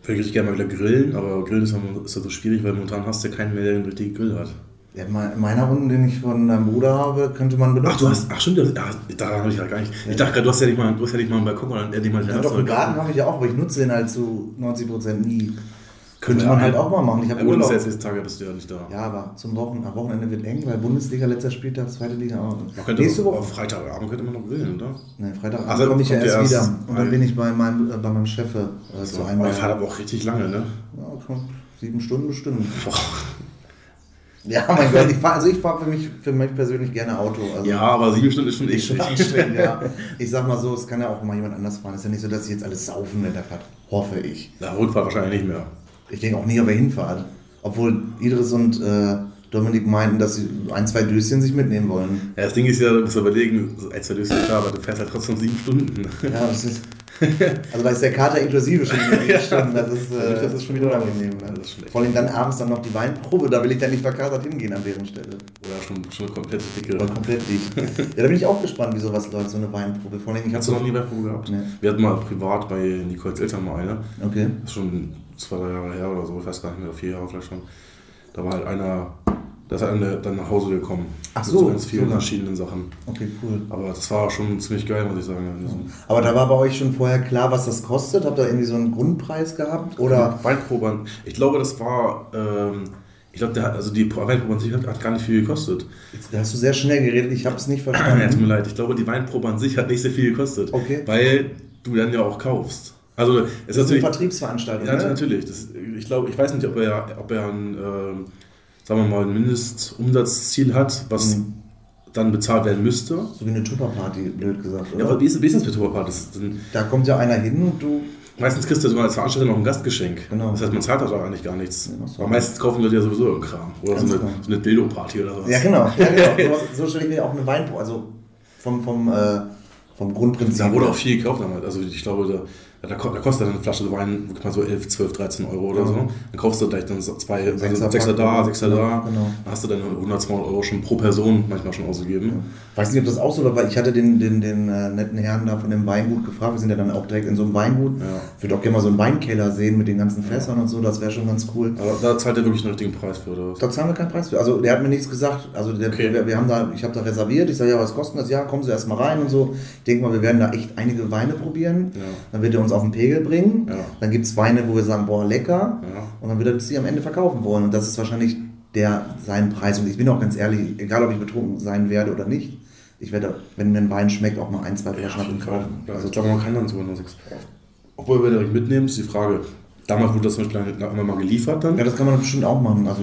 Würde ich gerne mal wieder grillen, aber Grillen ist ja, ist ja so schwierig, weil momentan hast du ja keinen mehr, der einen richtigen Grill hat. Ja, in meiner Runde, den ich von deinem Bruder habe, könnte man benutzen. Ach, du hast, ach stimmt, das- ja, daran habe ich ja gar nicht. Ich dachte gerade, du hast ja nicht mal, du hast ja nicht mal einen Balkon oder endlich mal Ja, doch, einen Garten habe ich ja auch, aber ich nutze den halt zu 90% nie. Könnte Ja, man halt auch mal machen. Ich Ja, habe das Urlaub. jetzt Tage bist du ja nicht da. Ja, aber zum Wochen, am Wochenende wird eng, weil Bundesliga letzter Spieltag, zweite Liga auch. Man könnte Nächste Woche. Freitagabend könnte man noch grillen, oder? Nee, Freitag Also komme ich ja erst wieder. erst Und dann bin ich bei meinem, äh, bei meinem Chef äh, So, zu aber einmal. ich fahre aber auch richtig lange, ne? Ja, schon sieben Stunden bestimmt. Boah. Ja, mein Gott, ich fahre also ich fahr für, mich, für mich persönlich gerne Auto. Also Ja, aber sieben Stunden ist schon echt ich, streng, ja. ich sag mal so, es kann ja auch mal jemand anders fahren. Es ist ja nicht so, dass ich jetzt alles saufen in der Fahrt. Hoffe ich. Na, Rückfahrt wahrscheinlich nicht mehr. Ich denke auch nie, ob er hinfahrt. Obwohl Idris und äh, Dominik meinten, dass sie ein, zwei Döschen sich mitnehmen wollen. Ja, das Ding ist ja, du musst überlegen, ein, zwei Döschen klar, aber du fährst halt trotzdem sieben Stunden. Ja, das ist. Also da ist der Kater inklusive schon wieder Stunden. Das ist, äh, Das ist schon wieder unangenehm. Ne? Das ist schlecht. Vor allem dann abends dann noch die Weinprobe, da will ich dann nicht verkatert hingehen an deren Stelle. Oder schon, schon komplett dicke. Oder komplett dicht. Ja, da bin ich auch gespannt, wie sowas läuft, so eine Weinprobe. Vor allem, ich Hast du noch nie Weinprobe gehabt? Nee. Wir hatten mal privat bei Nicoles Eltern mal eine. Okay. Das ist schon zwei, drei Jahre her oder so, ich weiß gar nicht mehr, vier Jahre vielleicht schon. Da war halt einer, da ist einer dann nach Hause gekommen. Ach Mit so, ganz vielen sogar. verschiedenen Sachen. Okay, cool. Aber das war schon ziemlich geil, muss ich sagen. Also, Aber da war bei euch schon vorher klar, was das kostet? Habt ihr irgendwie so einen Grundpreis gehabt? Oder? Weinprobe, ich glaube, das war, ähm, ich glaube, der hat- also die Weinprobe an sich hat, hat gar nicht viel gekostet. Jetzt hast du sehr schnell geredet, ich habe es nicht Ja, tut verstanden. mir leid, ich glaube, die Weinprobe an sich hat nicht sehr viel gekostet. Okay. Weil du dann ja auch kaufst. Also, es ist Das ist eine. Vertriebsveranstaltung, Ja, ne? natürlich. Das, ich glaube, ich weiß nicht, ob er, ob er ein, ähm, sagen wir mal, ein Mindestumsatzziel hat, was Mhm. dann bezahlt werden müsste. So wie eine Tupperparty, blöd gesagt, Ja, oder? aber wie ist, wie ist das mit? Dann- Da kommt ja einer hin und du. Meistens kriegst du sogar als Veranstalter noch ein Gastgeschenk. Genau. Das heißt, man zahlt da eigentlich gar nichts. Ja, aber meistens kaufen Leute ja sowieso irgendeinen Kram. Oder so eine, genau. so eine Dildo-Party oder sowas. Ja, genau. Ja, genau. So, so stelle ich mir auch eine Weinprobe, also vom, vom, äh, vom Grundprinzip. Da wurde auch viel gekauft damals. Also ich glaube, da, da, ko- da kostet dann eine Flasche Wein wirklich mal so 11, 12, 13 Euro oder Ja. so. Dann kaufst du gleich dann so zwei, also Sechser Sechser da, Sechser da. genau. Dann hast du dann 100, 200 Euro schon pro Person manchmal schon ausgegeben. Weiß nicht, ob das auch so war, weil ich hatte den, den, den äh, netten Herrn da von dem Weingut gefragt. Wir sind ja dann auch direkt in so einem Weingut. Ja. Ich würde auch gerne mal so einen Weinkeller sehen mit den ganzen Fässern und so. Das wäre schon ganz cool. Aber da zahlt er wirklich einen richtigen Preis für, oder was? Da zahlen wir keinen Preis für. Also der hat mir nichts gesagt. Also der, Okay. wir, wir haben da, ich habe da reserviert. Ich sage, ja, was kostet das? Ja, kommen Sie erst mal rein und so. Ich denke mal, wir werden da echt einige Weine probieren. Ja. Dann wird er uns auf den Pegel bringen. Ja. Dann gibt es Weine, wo wir sagen, boah, lecker. Ja. Und dann wird er sie am Ende verkaufen wollen. Und das ist wahrscheinlich der, sein Preis. Und ich bin auch ganz ehrlich, egal ob ich betrunken sein werde oder nicht, ich werde, wenn mir ein Wein schmeckt, auch mal ein, zwei Ja, Flaschen Fall. kaufen. Ja, Also, ich glaube, man kann dann sogar nur sechs. Obwohl wir direkt mitnehmen, ist die Frage. Damals wurde das zum Beispiel immer mal geliefert dann. ja, das kann man bestimmt auch machen. Also,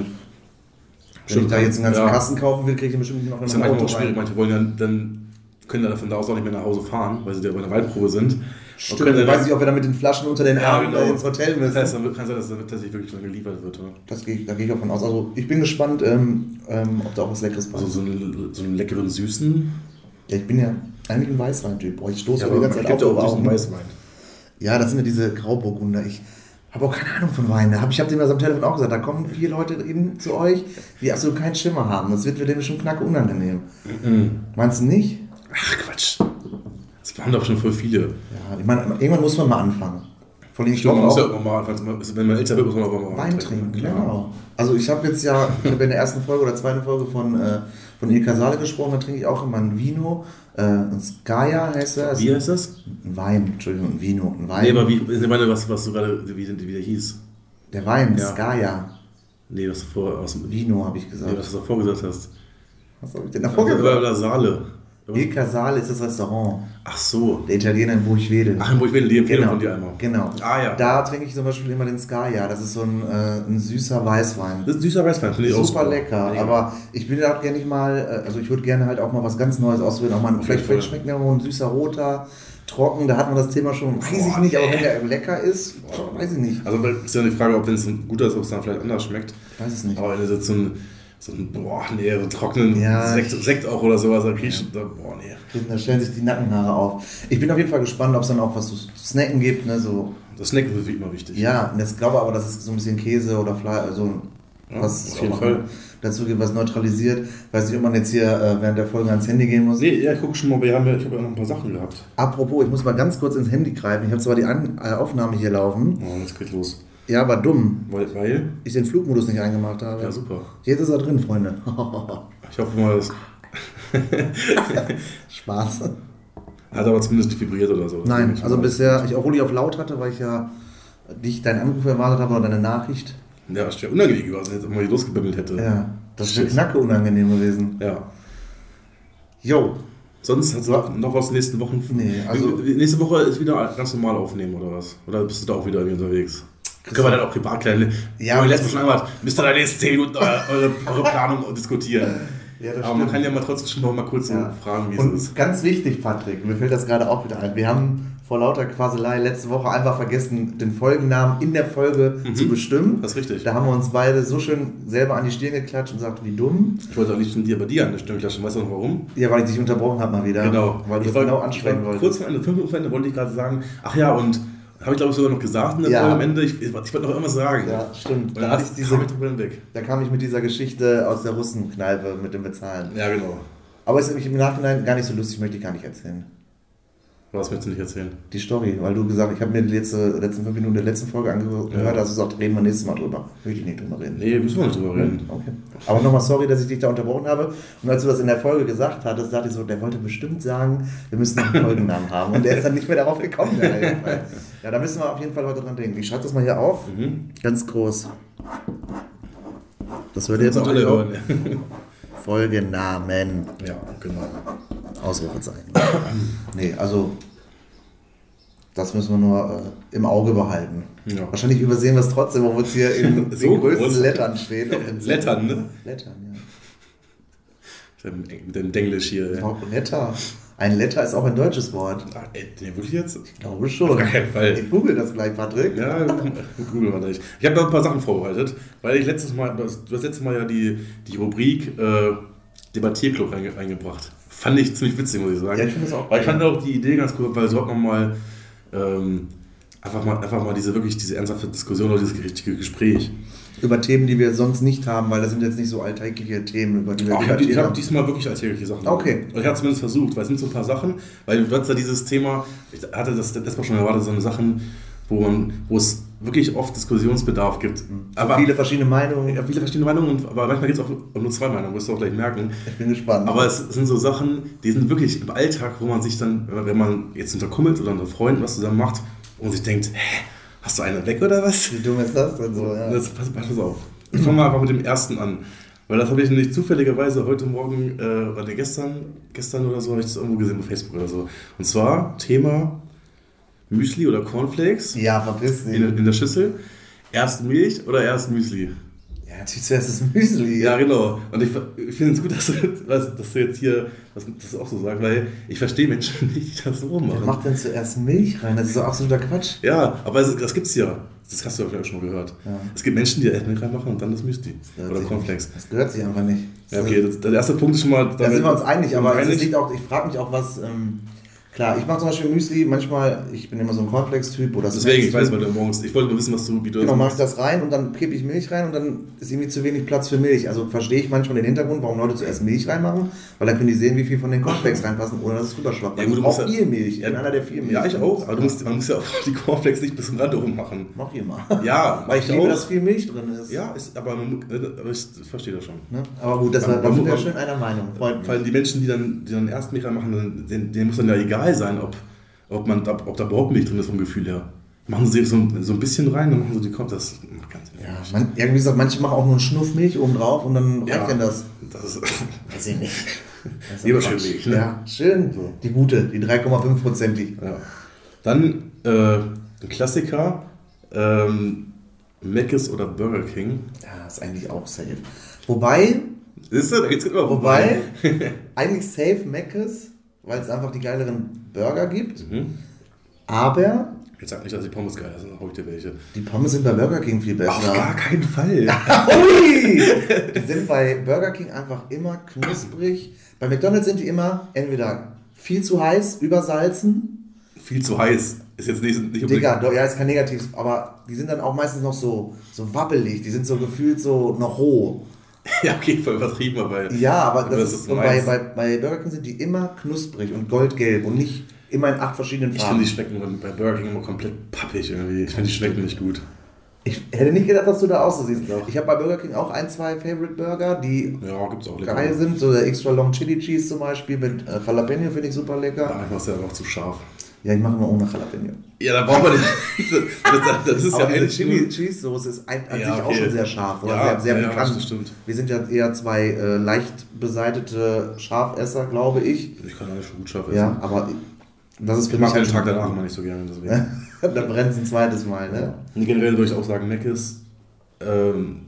wenn ich da jetzt einen ganzen Ja. Kasten kaufen will, kriege ich den bestimmt noch in ja Auto auch schwierig. Manche wollen ja dann, können dann von da aus auch nicht mehr nach Hause fahren, weil sie ja bei einer Waldprobe sind. Stimmt, können ich dann- weiß nicht, ob wir da mit den Flaschen unter den Ja, Armen genau. ins Hotel müssen. Das heißt, dann kann sein, dass dann tatsächlich wirklich dann geliefert wird. Oder? Das gehe, da gehe ich auch von aus. Also ich bin gespannt, ähm, ähm, ob da auch was Leckeres passt. Also so einen, so einen leckeren Süßen. ja, ich bin ja eigentlich ein Weißwein-Typ. Ich stoße Ja, ja, die ganze Zeit auf. ja auch auch- Weißwein. Ja, das sind ja diese Grauburgunder. Ich habe auch keine Ahnung von Wein. Ich habe dem das am Telefon auch gesagt. Da kommen vier Leute hin zu euch, die absolut keinen Schimmer haben. Das wird für den schon knacke unangenehm. Meinst du nicht? Ach Quatsch. Das waren doch schon voll viele. Ja, ich meine, irgendwann muss man mal anfangen. Vor allem, ich Stimmt, glaube man muss ja auch mal, man- wenn man älter wird, muss man auch mal Wein trinken. Klar. Genau. Also ich habe jetzt ja, ich habe in der ersten Folge oder zweiten Folge von, äh, von Il Casale gesprochen. Da trinke ich auch immer ein Vino. Äh, ein Skaya heißt er. Wie heißt das? Ein Wein, Entschuldigung, ein Vino. Ein Wein. Nee, aber wie, ich meine, was, was du gerade, wie, wie der hieß. der Wein, Ja. Skaya. Nee, was du vor, aus dem, Vino habe ich nee, gesagt. was du davor gesagt hast. Was habe ich denn davor Oder gesagt? oder Saale. Il Casale ist das Restaurant. Ach so. Der Italiener in Burgwedel. Ach, ich will, die Empfehlung genau. von dir einmal. Genau. Ah ja. Da trinke ich zum Beispiel immer den Skaya. Das ist so ein, äh, ein süßer Weißwein. Das ist ein süßer Weißwein, finde ich auch Super lecker, Mega. aber ich will halt gerne nicht mal, äh, also ich würde gerne halt auch mal was ganz Neues ausprobieren. Auch mal, Auf vielleicht, vielleicht schmeckt mir auch ein süßer roter, trocken, da hat man das Thema schon, weiß ich nicht, aber wenn der lecker ist, weiß ich nicht. Also ist ja die Frage, ob wenn es ein guter ist, ob es dann vielleicht anders schmeckt. Ich weiß es nicht. Aber wenn du jetzt so einen, so einen boah, nee, trockenen Ja. Sekt, Sekt auch oder sowas, da kriegst da, boah, nee. Da stellen sich die Nackenhaare auf. Ich bin auf jeden Fall gespannt, ob es dann auch was zu snacken gibt, ne, so. Das Snacken ist wie immer wichtig. Ja, und jetzt glaube aber, dass es so ein bisschen Käse oder Fleisch, also Ja, was auf jeden Fall. dazu gibt, was neutralisiert. Weiß nicht, ob man jetzt hier äh, während der Folge ans Handy gehen muss. Nee, ja, ich gucke schon mal, wir haben ja, ich habe ja noch ein paar Sachen gehabt. Apropos, ich muss mal ganz kurz ins Handy greifen. Ich habe zwar die An äh, Aufnahme hier laufen. Oh, jetzt geht's los. Ja, aber dumm. Weil, weil Ich den Flugmodus nicht eingemacht habe. ja, super. Jetzt ist er drin, Freunde. Ich hoffe mal, das Spaß. hat aber zumindest nicht vibriert oder so. Das Nein, also bisher, ich, obwohl ich auf laut hatte, weil ich ja nicht deinen Anruf erwartet habe oder deine Nachricht. Ja, ist ja unangenehm gewesen, jetzt mal hier losgebimmelt hätte. Ja, das wäre Shit. knacke unangenehm gewesen. Ja. Jo, Sonst hast du noch was nächsten Wochen? Nee, also- Nächste Woche ist wieder ganz normal aufnehmen oder was? Oder bist du da auch wieder irgendwie unterwegs? Können wir dann auch privat klären. Ja, aber letztes Mal müsst ihr da die nächsten 10 Minuten eure, eure, eure Planung diskutieren. Ja, das Aber man stimmt. kann ja mal trotzdem noch mal kurz Ja. fragen, wie Und es ist. ganz wichtig, Patrick, mir fällt das gerade auch wieder ein. Wir haben vor lauter Quaselei letzte Woche einfach vergessen, den Folgennamen in der Folge Mhm. zu bestimmen. Das ist richtig. Da haben wir uns beide so schön selber an die Stirn geklatscht und gesagt, wie dumm. Ich wollte auch nicht von dir bei dir an der Stimme klatschen. Weißt du noch warum? Ja, weil ich dich unterbrochen habe mal wieder. Genau. Weil du ich das genau ich ansprechen war wolltest. Kurz vor Ende, fünf Minuten vor Ende wollte ich gerade sagen, ach ja, und habe ich glaube ich sogar noch gesagt der Ja. Am Ende, ich, ich wollte noch irgendwas sagen. Ja, stimmt. Und Da, dann hatte ich ich diese, diese drüber hinweg. da kam ich mit dieser Geschichte aus der Russenkneipe mit dem Bezahlen. Ja, genau. Aber ist nämlich im Nachhinein gar nicht so lustig, möchte ich gar nicht erzählen. Was willst du nicht erzählen? Die Story, weil du gesagt ich habe mir die letzte, letzten fünf Minuten der letzten Folge angehört, Ja. hast du gesagt, reden wir nächstes Mal drüber. Möchte ich nicht drüber reden. Nee, müssen wir nicht drüber reden. Okay. Aber nochmal sorry, dass ich dich da unterbrochen habe. Und als du das in der Folge gesagt hattest, dachte ich so, der wollte bestimmt sagen, wir müssen einen Folgennamen haben. Und der ist dann nicht mehr darauf gekommen. Ja, da müssen wir auf jeden Fall heute dran denken. Ich schreibe das mal hier auf. Mhm. Ganz groß. Das würde jetzt auch alle alle hören. Folgennamen. Ja, genau. Ausrufezeichen. nee, also das müssen wir nur äh, im Auge behalten. Ja. Wahrscheinlich übersehen wir es trotzdem, obwohl es hier in So den größten groß. Lettern steht. Lettern, ne? Lettern, ja. Mit dem Denglisch hier. Oh, Letter. Ein Letter ist auch ein deutsches Wort. Ach, ey, nee, wirklich jetzt? Ich glaube schon. Auf gar keinen Fall. Ich google das gleich, Patrick. Ja, google mal nicht. Ich habe da ein paar Sachen vorbereitet, weil ich letztes Mal, du hast letztes Mal ja die, die Rubrik äh, Debattierclub reinge, reingebracht. Fand ich ziemlich witzig, muss ich sagen. Ja, ich finde das auch Weil ich fand auch die Idee ganz cool, weil so hat man mal, ähm, einfach mal einfach mal diese wirklich diese ernsthafte Diskussion oder dieses richtige Gespräch. Über Themen, die wir sonst nicht haben, weil das sind jetzt nicht so alltägliche Themen, über die wir Auch ich habe hab diesmal wirklich alltägliche Sachen. Okay. Und ich habe zumindest versucht, weil es sind so ein paar Sachen, weil du hast ja dieses Thema, ich hatte das letztes Mal schon erwartet, so eine Sachen, wo man, wo es wirklich oft Diskussionsbedarf gibt. so viele verschiedene Meinungen. Ja, viele verschiedene Meinungen, aber manchmal gibt es auch nur zwei Meinungen, wirst du auch gleich merken. Ich bin gespannt. Aber es sind so Sachen, die sind wirklich im Alltag, wo man sich dann, wenn man jetzt unter Kumpels oder unter Freunden was zusammen macht und sich denkt, hä, hast du einen weg oder was? Wie dumm ist das denn so? Ja. Das, pass, pass auf. Ich fange mal einfach mit dem ersten an. Weil das habe ich nämlich zufälligerweise heute Morgen, äh, oder gestern, gestern oder so, habe ich das irgendwo gesehen auf Facebook oder so. Und zwar Thema Müsli oder Cornflakes ja, verpiss dich. in, in der Schüssel. Erst Milch oder erst Müsli? Ja, natürlich zuerst das Müsli. Ja, genau. Und ich, ich finde es gut, dass du, dass, dass du jetzt hier das, das auch so sagst, weil ich verstehe Menschen nicht, die das so Wer machen. macht denn zuerst Milch rein? Das ist doch absoluter Quatsch. Ja, aber es, das gibt's ja. Das hast du ja vielleicht schon mal gehört. Ja. Es gibt Menschen, die erst Milch reinmachen und dann das Müsli. gehört Oder Cornflakes. Das gehört sich einfach nicht. Ja, okay, das, der erste Punkt ist schon mal. Da sind wir uns einig, aber es einig. liegt auch, ich frage mich auch, was. Ähm, klar, ich mache zum Beispiel Müsli, manchmal, ich bin immer so ein Cornflakes-Typ oder Deswegen, ich weiß, weil du morgens. Ich wollte nur wissen, was du, wie du Genau, das mache ich das rein und dann kippe ich Milch rein und dann ist irgendwie zu wenig Platz für Milch. Also verstehe ich manchmal den Hintergrund, warum Leute zuerst Milch reinmachen, weil dann können die sehen, wie viel von den Cornflakes reinpassen, ohne dass es rüberschwappt. Ja, Weil gut, du ja- viel Milch. Ich bin einer, der viel Milch Ja, ich auch. Aber du musst, man muss ja auch die Cornflakes nicht bis zum Rand oben machen. Mach ich immer. Ja, weil ich ich liebe, auch. dass viel Milch drin ist. Ja, ist, aber, äh, aber ich verstehe das schon. Ne? Aber gut, das war, da sind wir schön einer Meinung. Freut mich. die Menschen, die dann, die dann erst Milch reinmachen, denen muss dann ja egal sein, ob, ob, man, ob, ob da überhaupt Milch drin ist vom Gefühl her. Machen sie so, ein- so ein bisschen rein, dann machen sie die Corn. Das macht ganz Ja, man, ja, wie gesagt, manche machen auch nur einen Schnuff Milch oben drauf und dann Ja. reicht denn das. Das ist, Weiß ich nicht. Das ist Lieber schön. Milch, ne? Ja, schön. So. Die gute, die 3,5-prozentig. ja. Dann äh, ein Klassiker: ähm, Mc's oder Burger King. Ja, ist eigentlich auch safe. Wobei, Siehst du, da geht's immer wobei, eigentlich safe Mc's, weil es einfach die geileren Burger gibt. Mhm. Aber Jetzt sag nicht, dass die Pommes geil sind, dann hol ich dir welche. die Pommes sind bei Burger King viel besser. Auf gar keinen Fall. Ui! Die sind bei Burger King einfach immer knusprig. Bei McDonalds sind die immer entweder viel zu heiß, übersalzen. Viel zu heiß. Ist jetzt nicht, nicht unbedingt- Digga, doch, ja, ist kein Negatives, aber die sind dann auch meistens noch so, so wabbelig. Die sind so gefühlt so noch roh. Ja, okay, voll übertrieben, aber. Ja, aber das ist, und bei, bei, bei Burger King sind die immer knusprig und goldgelb und nicht immer in acht verschiedenen Ich finde, Farben. die schmecken bei Burger King immer komplett pappig irgendwie. Ich finde, die schmecken nicht gut. Ich hätte nicht gedacht, dass du da auch so. Ich habe bei Burger King auch ein, zwei Favorite Burger, die Ja, geil sind. So der Extra Long Chili Cheese zum Beispiel mit äh, Jalapeno finde ich super lecker. Ja, ich mach's ja auch zu scharf. Ja, ich mache immer ohne Jalapeno. Ja, da braucht man nicht. Das, das ist Aber ja diese eigentlich Chili Cheese Soße ist ein, an Ja, sich auch okay. schon sehr scharf oder Ja, sehr, sehr ja, bekannt. das stimmt. Wir sind ja eher zwei äh, leicht beseitete Schafesser, glaube ich. Ich kann auch nicht so gut scharf essen. Ja, aber das ist für Ich mich den halt Tag schon- danach mal nicht so gerne. Deswegen. dann brennt es ein zweites Mal, ne? Und generell würde ich auch sagen, Mc's. Ähm,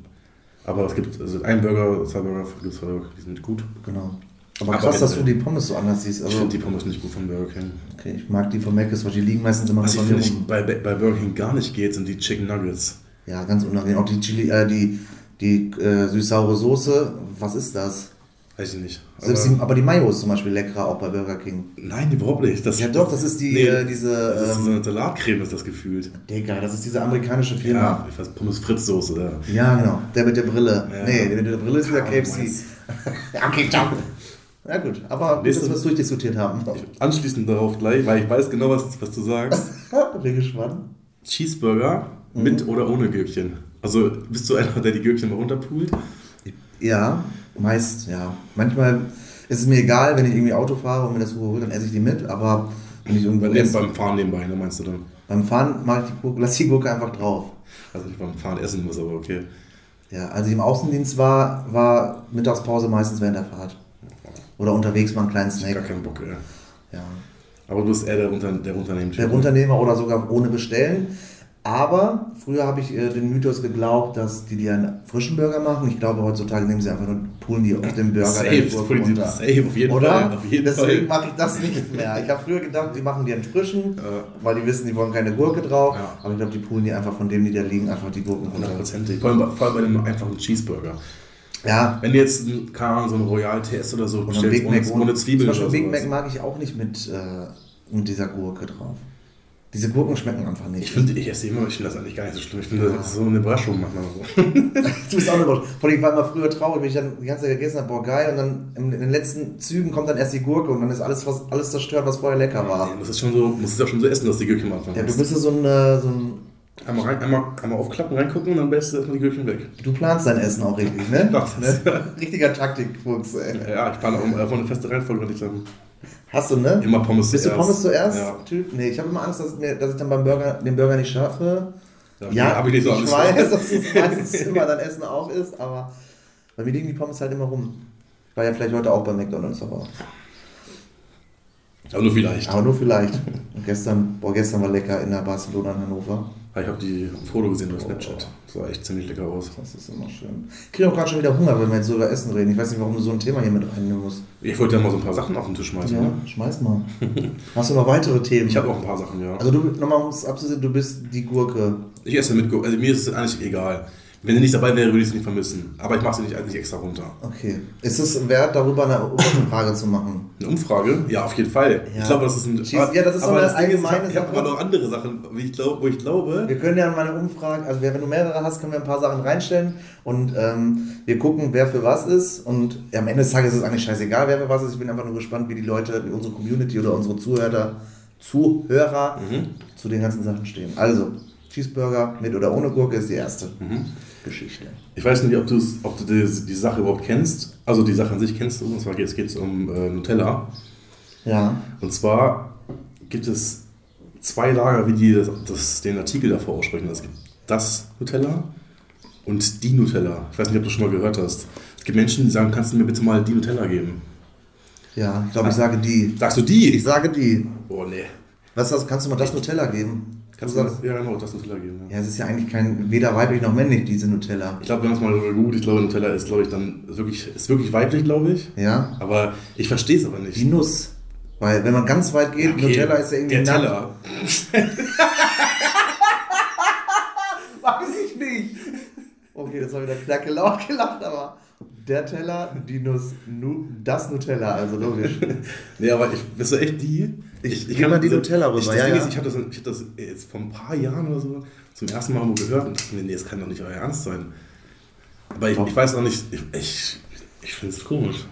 aber es gibt also ein Burger, zwei Burger, gibt zwei Burger, die sind gut. Genau. Aber krass, dass du die Pommes so anders siehst. Ich Also, finde die Pommes nicht gut von Burger King. okay, ich mag die von Mc's, weil die liegen meistens immer Was noch ich finde, ich bei, bei Burger King gar nicht geht, sind die Chicken Nuggets. Ja, ganz unangenehm. Auch die Chili, äh, die, die äh, süß-saure Soße, was ist das? Weiß ich nicht. Selbst Aber, die, aber die Mayo ist zum Beispiel leckerer, auch bei Burger King. nein, überhaupt nicht. Das, Ja doch, das ist die, Nee, äh, diese, das ist ähm, so eine Salatcreme, ist das gefühlt. Digga, das ist diese amerikanische Ja, Firma. ich weiß, Pommes Fritz Soße. Ja. Ja, genau. Der mit der Brille. Ja. Nee, der mit der Brille ist wieder Ah, KFC. ja, okay, ciao. Na gut, aber Nächste- dass wir es durchdiskutiert haben. Anschließend darauf gleich, weil ich weiß genau, was, was du sagst. Bin gespannt. Cheeseburger Mhm. mit oder ohne Gürkchen. Also bist du einer, der die Gürkchen mal runterpult? Ja, meist, ja. Manchmal ist es mir egal, wenn ich irgendwie Auto fahre und mir das überholt, dann esse ich die mit, aber wenn ich irgendwo Beim, esse, beim Fahren nebenbei, ne, meinst du dann? beim Fahren mache ich die Gurke, lass die Gurke einfach drauf. Also nicht beim Fahren essen muss, aber okay. Ja, als ich im Außendienst war, war Mittagspause meistens während der Fahrt. Oder unterwegs mal einen kleinen Gar Snack. keinen Bock, ey. Ja. Aber du bist eher der, Unter der Unternehmen. Der Unternehmer oder sogar ohne bestellen. Aber früher habe ich äh, den Mythos geglaubt, dass die dir einen frischen Burger machen. Ich glaube, heutzutage nehmen sie einfach nur, poolen die auf dem Burger Safe, pullen die- safe, auf jeden Oder? Fall, auf jeden Deswegen mache ich das nicht mehr. Ich habe früher gedacht, die machen dir einen frischen, Ja. weil die wissen, die wollen keine Gurke drauf. Ja. Aber ich glaube, die poolen die einfach von dem, die da liegen, einfach die Gurken runter. Hundertprozentig. Vor allem, vor allem bei einem einfachen Cheeseburger. Ja, Wenn du jetzt, ein- keine Ahnung, so einen Royal TS oder so und ein bestellst, Big Mac ohne, ohne Zwiebeln oder Big. Mac mag ich auch nicht mit, äh, mit dieser Gurke drauf. Diese Gurken schmecken einfach nicht. Ich finde, ich esse immer, ich finde das eigentlich gar nicht so schlimm. Ich finde, das ist so eine Überraschung manchmal so. Du bist auch eine Wurst. Vor allem, ich war immer früher traurig, wenn ich dann die ganze Zeit gegessen habe, boah geil, und dann in, den letzten Zügen kommt dann erst die Gurke und dann ist alles, was, alles zerstört, was vorher lecker war. Das ist schon so, muss es ja schon so essen, dass die Gürkchen am Anfang Ja, du bist ja so ein, äh, so ein, Einmal, rein, einmal, einmal aufklappen, reingucken und dann bist du erstmal die Gürkchen weg. du planst dein Essen auch richtig, ne? Ja, das- ne? Richtiger Taktikfuchs, ey. Ja, ich plane auch äh, von eine feste Reihenfolge, würde ich sagen. Hast du, ne? Immer Pommes Bist du zuerst. Pommes zuerst? Ja. Typ? Nee, ich habe immer Angst, dass, mir, dass ich dann beim Burger, den Burger nicht schaffe. Ja, habe ich nicht so ich weiß, dass es meistens immer dein Essen auch ist, aber bei mir liegen die Pommes halt immer rum. War ja vielleicht heute auch bei McDonalds, aber, Aber nur vielleicht. aber nur vielleicht. Und gestern, boah, gestern war lecker in der Barcelona in Hannover. Ich habe die Foto gesehen durch Snapchat. Das sah echt ziemlich lecker aus. Das ist immer schön. Ich kriege auch gerade schon wieder Hunger, wenn wir jetzt so über Essen reden. Ich weiß nicht, warum du so ein Thema hier mit reinnehmen musst. Ich wollte ja mal so ein paar Sachen auf den Tisch schmeißen. Ja, Ne? schmeiß mal. Hast du noch weitere Themen? Ich habe auch ein paar Sachen, ja. Also du, nochmal um es abzusehen, du bist die Gurke. Ich esse mit Gurke. Also mir ist es eigentlich egal. Wenn sie nicht dabei wäre, würde ich es nicht vermissen. Aber ich mache sie nicht, nicht extra runter. Okay. Ist es wert, darüber eine Umfrage zu machen? Eine Umfrage? Ja, auf jeden Fall. Ja. Ich glaube, das ist ein. Schieß- ja, das ist aber das allgemeine Ich habe Sache. aber noch andere Sachen, ich glaub, wo ich glaube. Wir können ja mal eine Umfrage, also wenn du mehrere hast, können wir ein paar Sachen reinstellen und ähm, wir gucken, wer für was ist. Und am Ende des Tages ist es eigentlich scheißegal, wer für was ist. Ich bin einfach nur gespannt, wie die Leute, wie unsere Community oder unsere Zuhörer, Zuhörer Mhm. zu den ganzen Sachen stehen. Also, Cheeseburger mit oder ohne Gurke ist die erste Mhm. Geschichte. Ich weiß nicht, ob, ob du die, die Sache überhaupt kennst. Also die Sache an sich kennst du. Und zwar geht es um äh, Nutella. Ja. Und zwar gibt es zwei Lager, wie die das, das, den Artikel davor aussprechen. Es gibt das Nutella und die Nutella. Ich weiß nicht, ob du schon mal gehört hast. Es gibt Menschen, die sagen, kannst du mir bitte mal die Nutella geben? Ja, ich glaube, ich sage die. Sagst du die? Ich sage die. oh nee. Was? Kannst du mal das Nutella geben? Kannst du du sagst, ja genau, das Nutella geben. Ja. ja, es ist ja eigentlich kein weder weiblich noch männlich, diese Nutella. Ich glaube, wir haben es mal gut. Ich glaube, Nutella ist, glaube ich, dann wirklich, ist wirklich weiblich, glaube ich. Ja. Aber ich verstehe es aber nicht. Die Nuss. Weil wenn man ganz weit geht, Okay, Nutella ist ja irgendwie der. Teller. Weiß ich nicht. Okay, das war wieder knacke laut gelacht, aber der Teller, die Nuss, nu, das Nutella, also logisch. Nee, aber ich, bist du echt die? Ich- gib mal die diese- Nutella rüber, Ich, ja, ja. Ich habe das, ich hab das jetzt vor ein paar Jahren oder so zum ersten Mal irgendwo gehört und dachte mir, nee, das kann doch nicht euer Ernst sein. Aber ich, ich weiß auch nicht, ich, ich, ich finde es komisch.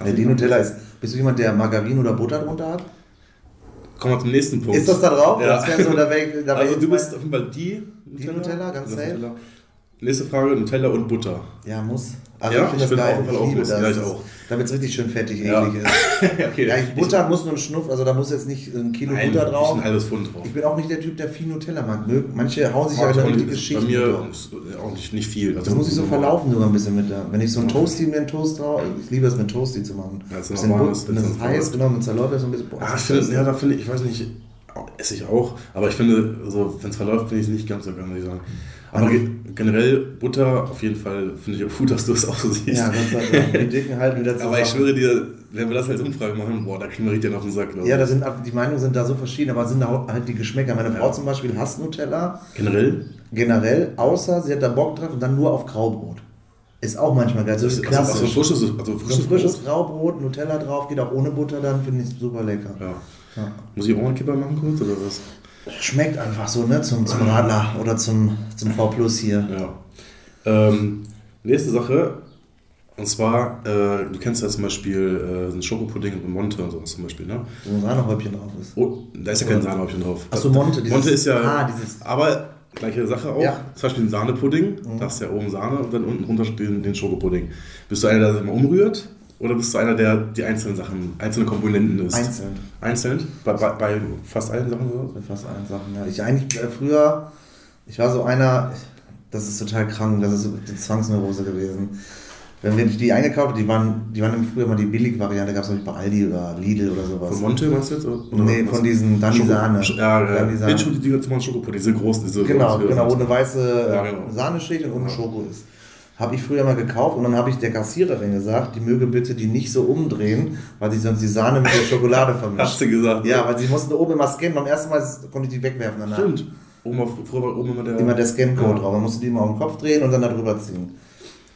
Ich Ja, die Nutella ist. Bist du jemand, der Margarine oder Butter drunter hat? Kommen wir zum nächsten Punkt. Ist das da drauf? Ja. Das so, da wär, da wär also du bist auf jeden Fall die Nutella. Nutella, ganz safe. Nutella. Nächste Frage, Nutella und Butter. Ja, muss. Also Ja, ich finde ich das bin geil. ich auch liebe das. Ja, ich. Damit es richtig schön fettig Ja. eklig ist. okay. Ja, ich, Butter muss nur ein Schnuff, also da muss jetzt nicht ein Kilo Nein, Butter drauf. ein halbes Pfund drauf. Ich bin auch nicht der Typ, der viel Nutella mag. Manche hauen sich ja ich eine auch richtige. Schicht. Bei mir ist auch nicht, nicht viel. Also Das muss ich so verlaufen sogar ein bisschen mit da. Wenn ich so ein Toasty mir einen Toast drauf, ich liebe es mit Toasty zu machen. Ja, das ist bisschen noch warm, But- das wenn ist heiß, genau, mit Zerläufer so ein bisschen. Boah, Ah, ich finde, ja, da finde ich, ich weiß nicht, esse ich auch. Aber ich finde, also, wenn es verläuft, finde ich es nicht ganz so geil, muss ich sagen. Aber ge generell Butter, auf jeden Fall finde ich auch gut, dass du es auch so siehst. Ja, Gott sei Dank. Die Dicken halten wieder zusammen. Aber ich schwöre dir, wenn wir das als Umfrage machen, boah, da kriegen wir richtig auf den Sack. Ja, da sind, die Meinungen sind da so verschieden, aber sind da halt die Geschmäcker. Meine Frau ja. zum Beispiel hasst Nutella. Generell? Generell, außer sie hat da Bock drauf und dann nur auf Graubrot. Ist auch manchmal geil. So also, klassisch. Also, frisches, also frisches, so frisches Brot. Graubrot, Nutella drauf, geht auch ohne Butter dann, finde ich super lecker. Ja. Ja. Muss ich auch mal einen Kipper machen kurz oder was? Schmeckt einfach so, ne? Zum, zum Radler oder zum, zum V Plus hier. Ja. Ähm, nächste Sache. Und zwar, äh, du kennst ja zum Beispiel äh, einen Schokopudding mit Monte und sowas zum Beispiel, ne? Wo ein Sahnehäubchen drauf ist. Oh, da ist ja kein Sahnehäubchen drauf. Achso, Monte. Dieses, Monte ist ja. Ah, dieses. Aber gleiche Sache auch. Ja. Zum Beispiel ein Sahnepudding. Mhm. Da hast du ja oben Sahne und dann unten drunter den, den Schokopudding. Bist du einer, der das immer umrührt? Oder bist du einer, der die einzelnen Sachen, einzelne Komponenten ist? Einzeln. Einzeln? Bei, bei, bei fast allen Sachen so? Bei fast allen Sachen, ja. Ich eigentlich äh, früher, ich war so einer, das ist total krank, das ist so die Zwangsneurose gewesen. Wenn wir die eingekauft die waren, die waren früher mal die Billig-Variante, gab es bei Aldi oder Lidl oder sowas. Von Monte meinst du jetzt? Oder nee, von diesen Dani Sahne. Ja, ja. Dani Sahne. Die, die, die Schokopudding, diese großen, diese Genau, genau, wo eine weiße ja, genau. Sahneschicht und unten ja. Schoko ist habe ich früher mal gekauft und dann habe ich der Kassiererin gesagt, die möge bitte die nicht so umdrehen, weil sie sonst die Sahne mit der Schokolade vermischt. Hast du gesagt? Ja, weil sie mussten oben immer scannen. Beim ersten Mal konnte ich die wegwerfen. Danach. Stimmt. Oben auf, früher oben immer der... Immer der Scan-Code ja. drauf. Man musste die immer auf den Kopf drehen und dann da drüber ziehen.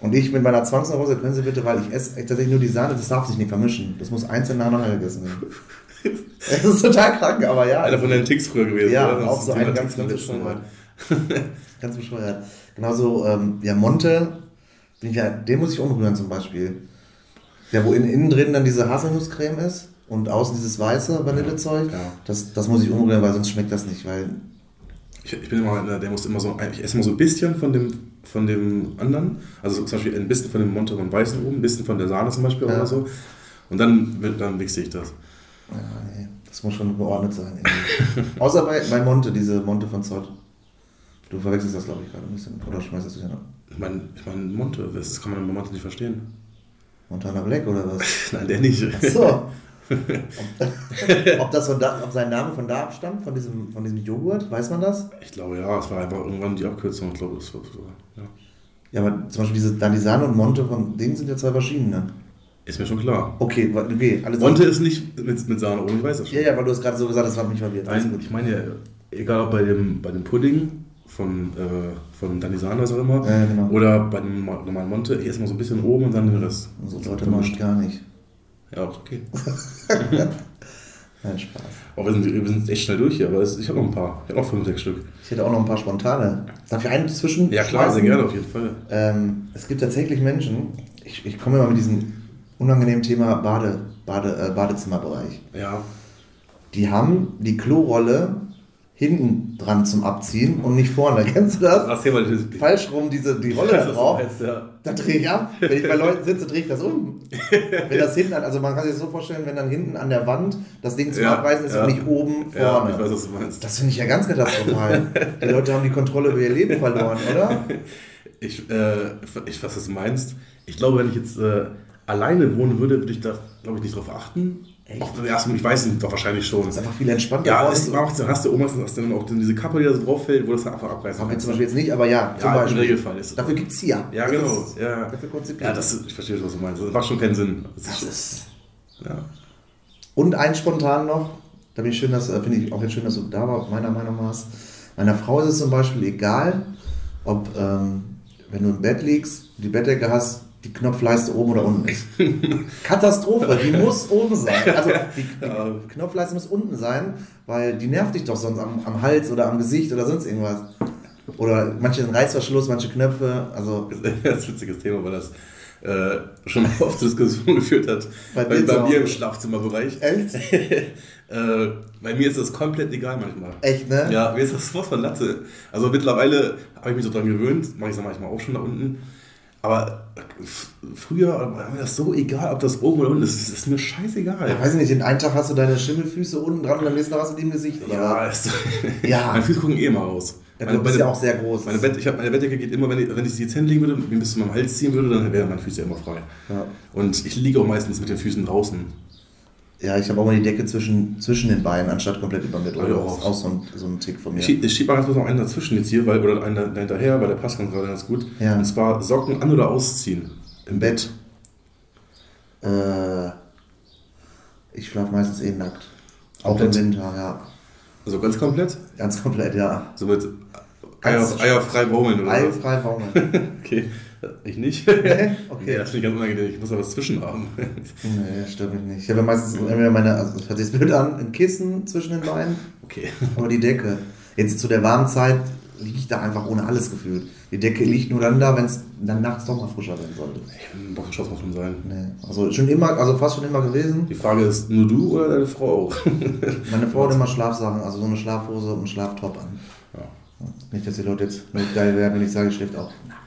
Und ich mit meiner Zwangsneurose, können Sie bitte, weil ich esse tatsächlich nur die Sahne, das darf sich nicht vermischen. Das muss einzeln nacheinander gegessen werden. Das ist total krank, aber ja. Einer von den Ticks früher gewesen. Ja, auch so eine ganz, ganz bescheuert. ganz bescheuert. Genauso, ähm, ja, Monte ja, den muss ich umrühren zum Beispiel. Ja, wo in, innen drin dann diese Haselnusscreme ist und außen dieses weiße Vanillezeug, ja. das, das muss ich umrühren, weil sonst schmeckt das nicht. Weil ich, ich bin immer, der muss immer so, ich esse immer so ein bisschen von dem, von dem anderen, also zum Beispiel ein bisschen von dem Monte von Weißen oben, ein bisschen von der Sahne zum Beispiel ja. oder so. Und dann, dann mixe ich das. Ja, nee, das muss schon geordnet sein. Außer bei, bei Monte, diese Monte von Zott. Du verwechselst das, glaube ich, gerade ein bisschen. Oder schmeißt das durcheinander? Ich meine, ich mein Monte, das kann man bei Monte nicht verstehen. Montana Black oder was? Nein, der nicht. Ach so. ob, ob, das von da, ob sein Name von da abstammt, von diesem, von diesem Joghurt, weiß man das? Ich glaube ja, es war einfach irgendwann die Abkürzung, ich glaube, das war so, ja. Ja, aber zum Beispiel diese Danisane und Monte von denen sind ja zwei verschiedene. Ist mir schon klar. Okay, okay. Alles Monte ist nicht mit, mit Sahne, ich weiß das schon. Ja, ja, weil du es gerade so gesagt hast, das hat mich verwirrt. Nein, ich meine ja, egal ob bei dem, bei dem Pudding von, äh, von Danisana, so immer. Ja, genau. Oder bei dem normalen Monte, erstmal so ein bisschen oben und dann den Rest. So Leute machen gar nicht. Ja, okay. Nein, Spaß. Oh, wir, sind, wir sind echt schnell durch hier, aber ich habe noch ein paar. Ich habe noch fünf, sechs Stück. Ich hätte auch noch ein paar spontane. Darf ich einen zwischen? Ja, klar, sehr gerne, auf jeden Fall. Ähm, es gibt tatsächlich Menschen, ich, ich komme immer mit diesem unangenehmen Thema Bade, Bade, äh, Badezimmerbereich. Ja. Die haben die Klorolle hinten dran zum Abziehen und nicht vorne. Kennst du das? Ach, mal, Falsch rum, diese, die Rolle da drauf. Heißt, ja. Da drehe ich ab. Wenn ich bei Leuten sitze, drehe ich das um. wenn das hinten, also man kann sich das so vorstellen, wenn dann hinten an der Wand das Ding zum ja, Abreißen ist ja. und nicht oben vorne. Ja, ich weiß, was du meinst. Das finde ich ja ganz katastrophal. die Leute haben die Kontrolle über ihr Leben verloren, oder? Ich, äh, ich weiß, was du meinst. Ich glaube, wenn ich jetzt äh, alleine wohnen würde, würde ich da, glaube ich, nicht drauf achten. Echt? Den ersten, ich weiß nicht, doch wahrscheinlich schon. Das ist einfach viel entspannter. Ja, ist, dann hast du Omas, hast dann auch diese Kappe, die da so drauf fällt, wo das einfach abreißt. Haben wir zum Beispiel jetzt nicht, aber ja, zum ja, Beispiel. im Regelfall ist Dafür gibt es hier. Ja, das genau. Ist, ja. Dafür konzipiert. Ja, das ich verstehe, was du meinst. Das macht schon keinen Sinn. Das, das ist. Ja. Und ein spontan noch, da bin ich schön, dass, äh, finde ich auch jetzt schön, dass du da warst, meiner Meinung nach. Meiner Frau ist es zum Beispiel egal, ob, ähm, wenn du im Bett liegst, die Bettdecke hast, die Knopfleiste oben oder unten ist. Katastrophe, die muss oben sein. Also die, die, Knopfleiste muss unten sein, weil die nervt dich doch sonst am, am Hals oder am Gesicht oder sonst irgendwas. Oder manche Reißverschluss, manche Knöpfe. Also das ist ein witziges Thema, weil das äh, schon oft Diskussion geführt hat. Bei, bei, bei mir im Schlafzimmerbereich. Echt? äh, bei mir ist das komplett egal manchmal. Echt, ne? Ja, mir ist das was von Latte. Also mittlerweile habe ich mich so dran gewöhnt, mache ich es manchmal auch schon da unten. Aber früher war mir das so egal, ob das oben oder unten ist. Das ist mir scheißegal. Ja, weiß ich nicht, den einen Tag hast du deine Schimmelfüße unten dran und am nächsten Tag hast du die im Gesicht. Oder? Ja, ist, ja. meine Füße gucken eh immer raus. Ja, meine, du bist meine, ja auch sehr groß. Meine, Bett, ich hab, meine Bettdecke geht immer, wenn ich, wenn ich sie jetzt hinlegen würde, mir bis zu meinem Hals ziehen würde, dann wären meine Füße immer frei. Ja. Und ich liege auch meistens mit den Füßen draußen. Ja, ich habe auch mal die Decke zwischen, zwischen den Beinen, anstatt komplett über mir drüber. auch. Das ist auch so ein, so ein Tick von mir. Ich schiebe schieb mal ganz kurz noch einen dazwischen jetzt hier, weil, oder einen dahinterher, weil der passt ganz gerade ganz gut. Ja. Und zwar Socken an- oder ausziehen. Im Bett. Äh, ich schlafe meistens eh nackt. Auch Komplett? im Winter, ja. Also ganz komplett? Ganz komplett, ja. So mit Eier, Ganz- Eier frei baumeln oder was? Eifrei baumeln. Okay. Ich nicht. Okay. Okay, das finde ich ganz unangenehm. Ich muss da was zwischen haben. nee, stört mich nicht. Ich habe meistens entweder meine, also das hört sich blöd an, ein Kissen zwischen den Beinen Okay. oder die Decke. Jetzt zu der warmen Zeit liege ich da einfach ohne alles gefühlt. Die Decke liegt nur dann da, wenn es dann nachts doch mal frischer werden sollte. Boxershorts muss schon sein. Nee. Also schon immer, also fast schon immer gewesen. Die Frage ist, nur du oder deine Frau auch? Meine Frau hat immer Schlafsachen, also so eine Schlafhose und einen Schlaftop an. Ja. Nicht, dass die Leute jetzt geil werden, wenn ich sage, ich schläft auch. Er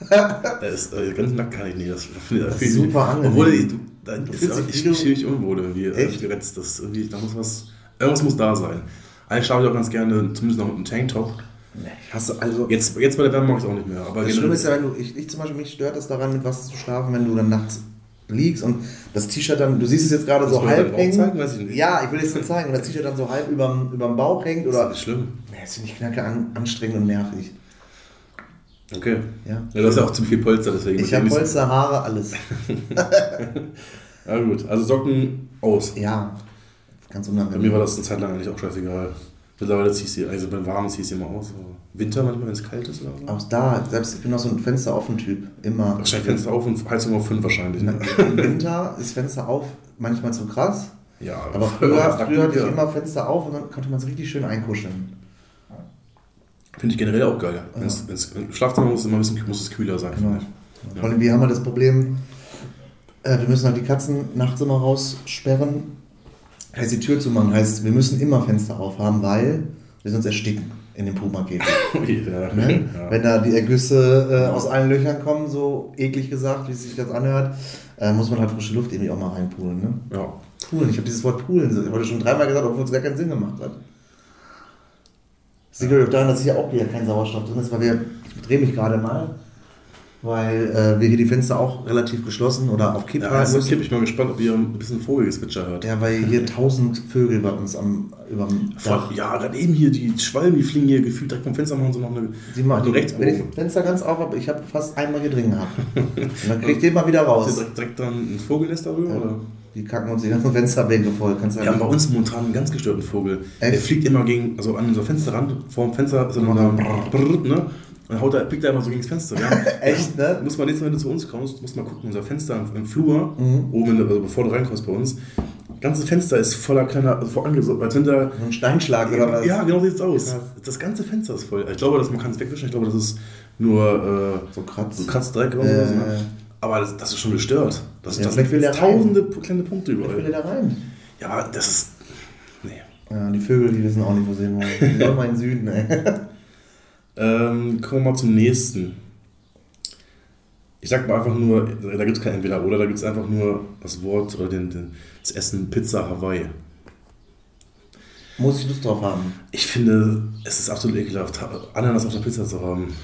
ist, äh, ganz nackt kann ich nicht. Das, Das ist ich- super angenehm. Obwohl, ich, du, da, Du ist, ich fühle mich unwohl irgendwie. äh, Echt? Geretzt. Das irgendwie, da muss was, irgendwas muss da sein. Eigentlich schlafe ich auch ganz gerne, zumindest noch mit einem Tanktop. Nee, hast du, also, Jetzt, jetzt bei der Wärme mache ich es auch nicht mehr. Aber das Schlimme ist ja, wenn du, ich, ich zum Beispiel, mich stört das daran, mit was zu schlafen, wenn du dann nachts liegst und das T-Shirt dann, du siehst es jetzt gerade Das so halb hängen. zeigen? Weiß ich nicht. Ja, ich will es dir zeigen. Und das T-Shirt dann so halb überm, überm Bauch hängt das oder. ist schlimm. Nee, das finde ich knacke an, anstrengend und nervig. Okay. Ja. Ja, du hast ja auch ziemlich viel Polster, deswegen. Ich habe Polster, Haare, alles. Ja, gut. Also Socken aus. Ja, ganz Bei mir unangenehm. war das eine Zeit lang eigentlich auch scheißegal. Mittlerweile ziehst du, also beim Warmen ziehst du immer aus. Winter manchmal, wenn es kalt ist oder so. Auch da, selbst ich bin auch so ein Fenster offen Typ. Immer. Wahrscheinlich Fenster auf und Heizung auf 5 wahrscheinlich. Ne? Im Winter ist Fenster auf manchmal zu krass. Ja, Aber früher, früher hatte ich immer Fenster auf und dann konnte man es richtig schön einkuscheln. Finde ich generell auch geil. Wenn's, wenn's, Im Schlafzimmer muss es immer ein bisschen muss es kühler sein. Genau. Vor allem, wir haben halt das Problem, äh, wir müssen halt die Katzen nachts immer raussperren. Heißt, die Tür zu machen, heißt, wir müssen immer Fenster aufhaben, weil wir sonst ersticken in dem Puma-Käfig. ja. Ne? Ja. Wenn da die Ergüsse äh, aus allen Löchern kommen, so eklig gesagt, wie es sich das anhört, äh, muss man halt frische Luft irgendwie auch mal reinpulen. Ne? ja. Poolen, ich habe dieses Wort Poolen heute schon dreimal gesagt, obwohl es gar keinen Sinn gemacht hat. Das liegt auch daran, dass hier auch wieder kein Sauerstoff drin ist, weil wir, ich drehe mich gerade mal, weil äh, wir hier die Fenster auch relativ geschlossen oder auf Kipp Ja, halten also. Kipp, ich bin mal gespannt, ob ihr ein bisschen Vogelgezwitscher hört. Ja, weil hier tausend Vögel bei uns am überm Dach. Ja, gerade eben hier, die Schwalben, die fliegen hier gefühlt direkt vom Fenster, machen so noch eine. Die machen also rechts wenn ich das Fenster ganz auf habe, ich habe fast einmal hier drin gehabt. Und dann krieg ich den mal wieder Ist raus. direkt, direkt dann ein Vogelnest darüber? Ja. Oder? Die kacken uns die ganzen Fensterbänke voll. Kannst du Wir haben bei uns momentan einen ganz gestörten Vogel. Echt? Der fliegt immer gegen, also an unser Fensterrand, vor dem Fenster ist er dann da, brrr, ne? Und dann haut er, pickt er immer so gegen das Fenster. Ja. Echt, ne? Muss man nächstes Mal, wenn du zu uns kommst, musst mal gucken, unser Fenster im, im Flur, Mhm. oben, in also bevor du reinkommst bei uns, das ganze Fenster ist voller kleiner, also vor angeso- als wenn da. Ein Steinschlag oder was? Ja, genau so sieht's aus. Krass. Das ganze Fenster ist voll. Ich glaube, dass man kann es wegwischen. Ich glaube, das ist nur äh, So kratz. so Kratzdreck oder Äh. so. Ne? Aber das, das ist schon gestört. Das, Ja, das vielleicht will sind der rein. tausende kleine Punkte Ich will überall. da rein. Ja, aber das ist. Nee. Ja, die Vögel, die wissen auch nicht, wo sie hin wollen. Sind immer in den Süden, ey. Ähm, kommen wir mal zum nächsten. Ich sag mal einfach nur, da gibt es kein Entweder oder, da gibt es einfach nur das Wort oder den, den, das Essen Pizza Hawaii. Muss ich Lust drauf haben. Ich finde, es ist absolut ekelhaft, Ananas auf der Pizza zu haben.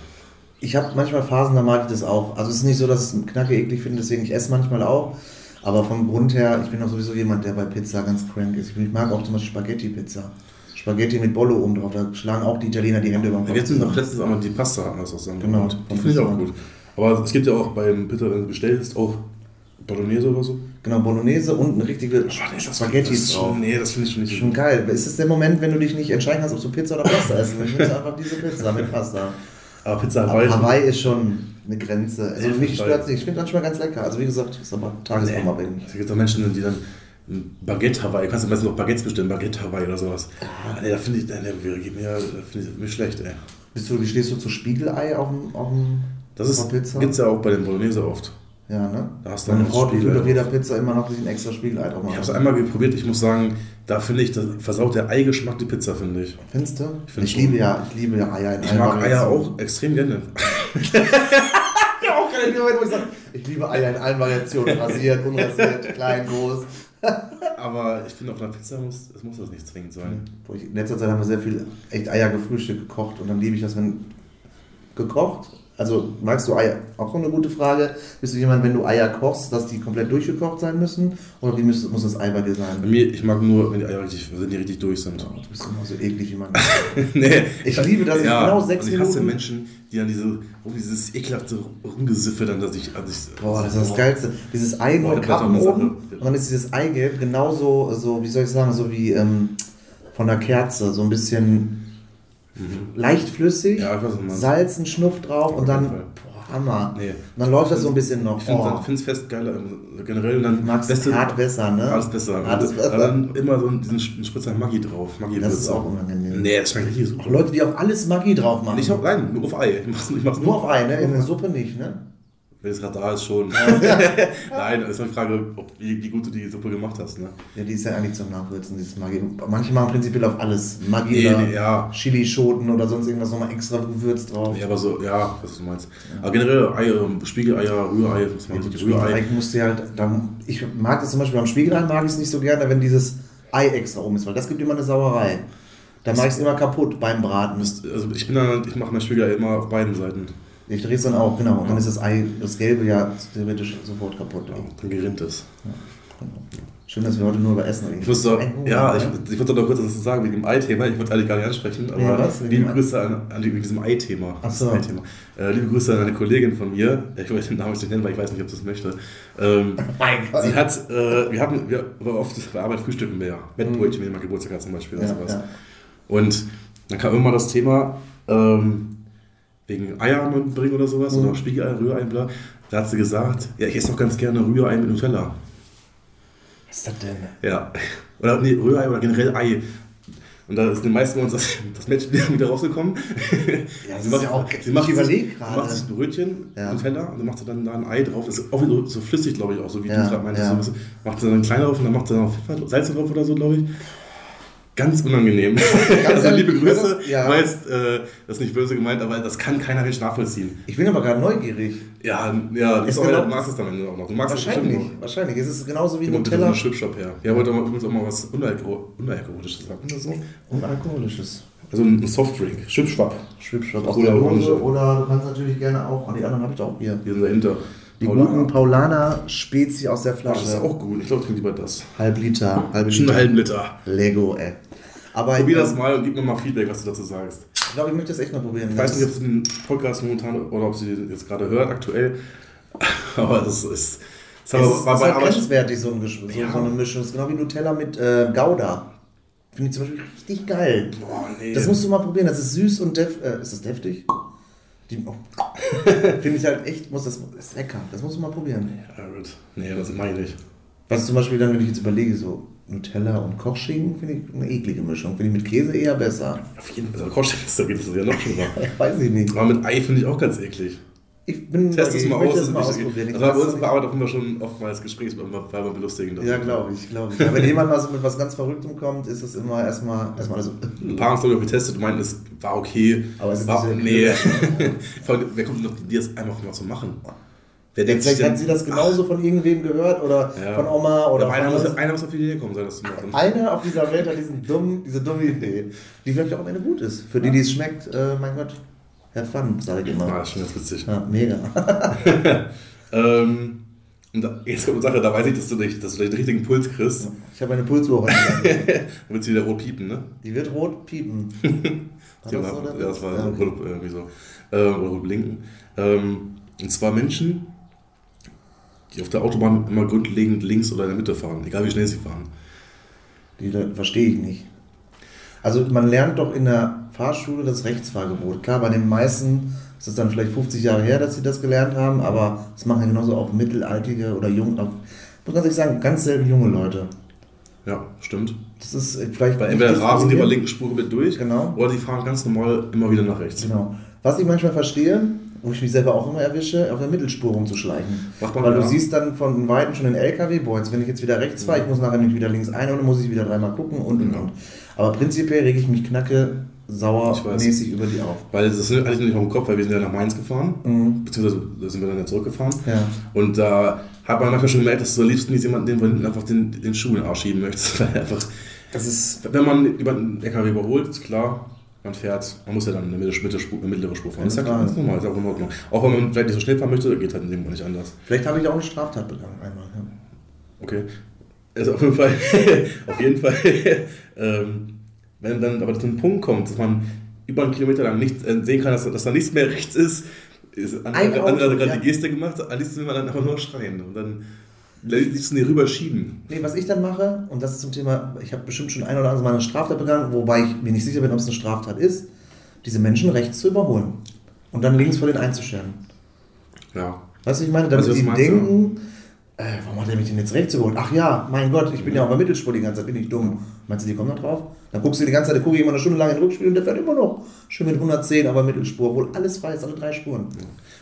Ich habe manchmal Phasen, da mag ich das auch. Also es ist nicht so, dass ich es knacke eklig finde, deswegen ich esse manchmal auch. Aber vom Grund her, ich bin auch sowieso jemand, der bei Pizza ganz crank ist. Ich mag auch zum Beispiel Spaghetti-Pizza. Spaghetti mit Bollo oben drauf, da schlagen auch die Italiener die Hände über den Wir Kopf. hatten noch zusammen. letztens einmal die Pasta hatten wir das auch Genau. Die finde ich auch gut. Aber es gibt ja auch beim Pizza, wenn du bestellst, auch Bolognese oder so. Genau, Bolognese und eine richtige Boah, nee, das- Spaghetti drauf. Nee, das finde ich schon nicht Schon geil. Es ist der Moment, wenn du dich nicht entscheiden kannst, ob du Pizza oder Pasta essen willst. Du nimmst einfach diese Pizza mit Pasta. Aber Pizza Hawaii. Aber Hawaii ist schon eine Grenze. Also Ja, mich stört es nicht. Ich finde manchmal ganz lecker. Also wie gesagt, ist aber tagesformabhängig. Es gibt auch Menschen, die dann Baguette Hawaii, kannst du meistens noch Baguettes bestellen, Baguette Hawaii oder sowas. Ah, nee, da finde ich, nee, nee, geht mir, da finde ich mir schlecht, ey. Bist du, wie stehst du zu Spiegelei auf dem, auf dem Das ist, Pizza? gibt's ja auch bei den Bolognese oft. Ja, ne? Da hast du Meine Frau fühlt auf jeder Pizza immer noch ein extra Spiegelei drauf Ich habe es einmal geprobiert, ich muss sagen, da finde ich, das versaut der Eigeschmack die Pizza, finde ich. Findest du? Ich find Ich, liebe ja, ich liebe ja Eier in Ich mag Eier auch extrem gerne. Auch Moment, wo ich sage, ich liebe Eier in allen Variationen. Rasiert, unrasiert, klein, groß. Aber ich finde, auf einer Pizza muss, es muss das nicht zwingend sein. In letzter Zeit haben wir sehr viel echt Eier gefrühstückt gekocht und dann liebe ich das, wenn gekocht? Also magst du Eier? Auch eine gute Frage. Bist du jemand, wenn du Eier kochst, dass die komplett durchgekocht sein müssen? Oder wie muss, muss das Ei bei dir Bei sein? mir, ich mag nur, wenn die Eier richtig, wenn die richtig durch sind. Du bist immer so eklig wie man. nee, Ich liebe das, ja, genau sechs und ich hasse Minuten. Menschen, die dann diese, oh, dieses ekelhafte Rumgesiffe dann, dass ich, also ich Boah, das ist das Geilste. Dieses Ei nur kappen oben und dann ist dieses Eigelb genauso, so, wie soll ich sagen, so wie ähm, von der Kerze, so ein bisschen leicht flüssig, Ja. Salz, ein Schnuff drauf und dann, boah, Hammer. Nee. Und dann läuft das so ein bisschen noch. Ich finde Oh, es fest geiler, ähm, generell dann du magst beste- hart besser, ne? Alles besser. Alles Und besser. dann immer so diesen Spritzer Maggi drauf. Maggi Das ist auch unangenehm. Nee, das schmeckt richtig Auch super. Leute, die auf alles Maggi drauf machen. Nicht auf, nein, nur auf Ei. Ich mach's, ich mach's nur auf Ei, ne? In der Suppe nicht, ne? Wenn es gerade da ist, schon. nein, das ist eine Frage, ob, wie, wie gut du die Suppe gemacht hast. Ne? Ja, die ist ja eigentlich zum Nachwürzen, dieses Maggi. Manche machen prinzipiell auf alles. Maggi Nee, oder nee, ja. Chilischoten oder sonst irgendwas nochmal extra Gewürz drauf. Ja, aber so, ja, was du meinst. Aber generell Eier, Spiegeleier, Rührei, was man Ja, Rührei. musst du halt, da, ich mag das zum Beispiel beim Spiegelei mag ich es nicht so gerne, wenn dieses Ei extra oben ist, weil das gibt immer eine Sauerei. Da mache ich es immer kaputt beim Braten. Also ich bin dann, ich mache mein Spiegelei immer auf beiden Seiten. Ich drehe es dann auch, genau. Und dann ist das Ei, das Gelbe ja theoretisch sofort kaputt. Auch. Dann gerinnt es. Schön, dass wir heute nur über Essen reden. Ich muss doch, ja, ich, ne? ich wollte noch kurz was sagen wegen dem Ei-Thema. Ich wollte eigentlich gar nicht ansprechen, aber Nee, was? Liebe Ei? Grüße an, an diesem Ei-Thema. Ach so. Ei-Thema. Äh, liebe Grüße an eine Kollegin von mir. Ich wollte den Namen nicht nennen, weil ich weiß nicht, ob sie das möchte. Ähm, Mein Gott. sie hat, äh, wir hatten, wir, oft bei Arbeit frühstücken wir ja. Bettbrötchen, wenn jemand Geburtstag hat zum Beispiel Ja, sowas. ja. Und dann kam immer das Thema, ähm, wegen Eier mitbringen oder sowas, Mhm. oder Spiegelei, Rührei, bla. Da hat sie gesagt, ja, ich esse doch ganz gerne Rührei mit Nutella. Was ist das denn? Ja. Oder nee, Rührei oder generell Ei. Und da ist den meisten von uns das, das Match wieder rausgekommen. Ja, sie macht, ja auch- sie macht, ich überleg sie gerade. macht sich ein Brötchen, Ja. Teller und dann macht sie dann da ein Ei drauf. Das ist auch so, so flüssig, glaube ich, auch, so wie Ja, du gerade meintest. ja. So ein macht sie dann klein drauf und dann macht sie dann noch Pfeffer, Salz drauf oder so, glaube ich. Ganz unangenehm. also ehrlich, liebe Grüße. ja. Ich weiß, äh, das ist nicht böse gemeint, aber das kann keiner Mensch nachvollziehen. Ich bin aber gerade neugierig. Ja, ja, du, genau- du magst es dann am Ende auch noch. Du magst es Wahrscheinlich, noch. wahrscheinlich. Es ist genauso wie Nutella. einen Schwipshop her. Ja, wollte aber übrigens auch mal was Unalko Unalkoholisches sagen oder so. Unalkoholisches. Also ein Softdrink. Schwipschwapp. Schwipschwapp aus Cola der Orange. Dose. Oder du kannst natürlich gerne auch, an die anderen habe ich auch hier. Die sind dahinter. Die Paulaner. guten Paulaner Spezi aus der Ah, Das ist Flasche. auch gut. Ich glaube, ich trinke lieber das. Halb Liter, halbe Schon einen Liter. halben Liter. Lego, ey. Aber Probier äh, das mal und gib mir mal Feedback, was du dazu sagst. ich glaube, ich möchte das echt mal probieren. Ich weiß nicht, ob sie den Podcast momentan oder ob sie den jetzt gerade hört, aktuell. Aber das ist. Das es ist, bei ist halt grenzwertig, so, ein Gesch so, Ja. so eine Mischung. Das ist genau wie Nutella mit äh, Gouda. Finde ich zum Beispiel richtig geil. Boah, nee. Das musst du mal probieren. Das ist süß und def äh, ist das deftig? Die, oh. Finde ich halt echt, muss das, das ist lecker. Das musst du mal probieren. Ja, gut. Nee, das meine ich. Was zum Beispiel dann, wenn ich jetzt überlege, so Nutella und Kochschinken, finde ich eine eklige Mischung. Finde ich mit Käse eher besser. Auf jeden Fall. Also, Kochstein ist da geht es ja noch schlimmer. Weiß ich nicht. Aber mit Ei finde ich auch ganz eklig. Ich bin Test es mal aus. das mal ausprobieren. Ich Also bei uns Arbeit auch immer schon oftmals Gesprächs, weil wir belustigen. Ja, glaube ich, glaube ich. Ja, wenn jemand mal so mit was ganz Verrücktem kommt, ist das immer erstmal erstmal so. Ein paar haben es glaube ich auch getestet und meinten, es war okay. Aber es ist war, nicht Nee. Vor allem, Wer kommt auf die Idee, das einfach mal zu machen? Wer denkt Vielleicht hat sie das genauso von irgendwem gehört oder Ja. von Oma oder Oder einer, muss, einer muss auf die Idee kommen, sein, das zu machen. Einer auf dieser Welt hat diesen dummen, diese dumme Idee, die vielleicht auch am Ende gut ist. Für die, die es schmeckt, äh, mein Gott, Herr Fun, sage ich Ah, immer. ist schon ganz witzig. Ja, mega. Ähm, und da, jetzt kommt eine Sache, da weiß ich, dass du, dich, dass du den richtigen Puls kriegst. Ich habe eine Pulsuhr heute. Dann wird sie wieder rot piepen, ne? Die wird rot piepen. War Ja, das so, oder? ja, das war Ja, okay. rot, irgendwie so. Ähm, oder rot blinken. Ähm, und zwar Menschen, die auf der Autobahn immer grundlegend links oder in der Mitte fahren, egal wie schnell sie fahren. Die verstehe ich nicht. Also man lernt doch in der Fahrschule das Rechtsfahrgebot. Klar, bei den meisten ist es dann vielleicht 50 Jahre her, dass sie das gelernt haben, aber das machen ja genauso auch mittelaltige oder jung, auch, muss ganz ehrlich sagen, ganz selten junge Leute. Ja, stimmt. Das ist äh, vielleicht. Weil entweder rasen die bei linken Spur mit durch Genau. oder die fahren ganz normal immer wieder nach rechts. Genau. Was ich manchmal verstehe, wo ich mich selber auch immer erwische, auf der Mittelspur rumzuschleichen. Macht Weil ja. du siehst dann von Weitem schon den LKW, boah, jetzt wenn ich jetzt wieder rechts fahre, ich muss nachher nicht wieder links ein und dann muss ich wieder dreimal gucken und und Ja. und. Aber prinzipiell rege ich mich knacke Ich weiß. sauermäßig über die auf. Weil das hatte ich nicht auf dem Kopf, weil wir sind ja nach Mainz gefahren, Mhm. beziehungsweise sind wir dann ja zurückgefahren. Ja. Und da hat man manchmal schon gemerkt, dass du am liebsten nicht jemanden, den einfach den, den Schuh in den Arsch schieben möchtest. Weil einfach, Das ist. wenn man jemanden LKW überholt, ist klar, man fährt, man muss ja dann eine mittlere Spur, eine mittlere Spur fahren. Das ist ja Frage. ganz normal, ist auch in Ordnung. Auch wenn man vielleicht nicht so schnell fahren möchte, geht halt in dem Moment nicht anders. Vielleicht habe ich auch eine Straftat begangen einmal. Ja. Okay. Also auf jeden Fall, auf jeden Fall, ähm, wenn dann aber zu einem Punkt kommt, dass man über einen Kilometer lang nicht äh, sehen kann, dass, dass da nichts mehr rechts ist, ist andere, andere hat gerade ja. die Geste gemacht, liebsten will man dann aber nur schreien und dann liebsten die rüberschieben. Nee, was ich dann mache, und das ist zum Thema, ich habe bestimmt schon ein oder andere Mal eine Straftat begangen, wobei ich mir nicht sicher bin, ob es eine Straftat ist, diese Menschen rechts zu überholen und dann links vor den einzuscheren. Ja. Weißt du, ich meine, damit Also, du? denken, äh, warum hat er mich denn jetzt rechts überholt? Ach ja, mein Gott, ich bin ja auf der Mittelspur die ganze Zeit, bin ich dumm. Meinst du, die kommen da drauf? Dann guckst du die ganze Zeit, gucke ich immer eine Stunde lang in den Rückspiel und der fährt immer noch schön mit 110, aber Mittelspur, obwohl alles frei ist, alle drei Spuren.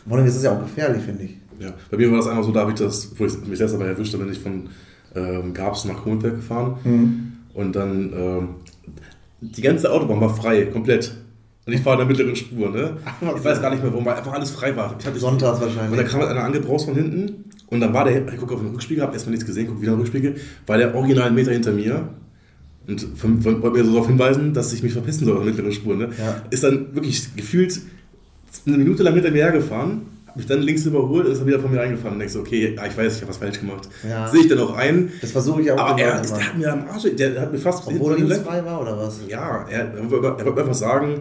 Vor allem ist das ja auch gefährlich, finde ich. Ja, bei mir war das einmal so, da habe ich das, wo ich mich selbst dabei erwischt habe, bin ich von ähm, Gabs nach Kronberg gefahren Mhm. und dann ähm, die ganze Autobahn war frei, komplett. Und ich fahre in der mittleren Spur, ne? Ich weiß gar nicht mehr, warum, weil einfach alles frei war. Ich hatte Sonntags Und dann wahrscheinlich. kam halt einer angebraust von hinten und dann war der, ich gucke auf den Rückspiegel, habe erstmal nichts gesehen, gucke wieder auf den Rückspiegel, war der original einen Meter hinter mir und wollte mir so darauf hinweisen, dass ich mich verpissen soll auf der mittleren Spur. Ne? Ja. Ist dann wirklich gefühlt eine Minute lang hinter mir hergefahren, mich dann links überholt ist dann wieder von mir reingefahren und denkst so, okay, ja, ich weiß, ich habe was falsch gemacht. Ja. Sehe ich dann auch ein, Das versuche ich auch aber er, der hat mir am Arsch, der hat mir fast Obwohl er gelenkt. frei war oder was? Ja, er, er, wollte- er einfach sagen,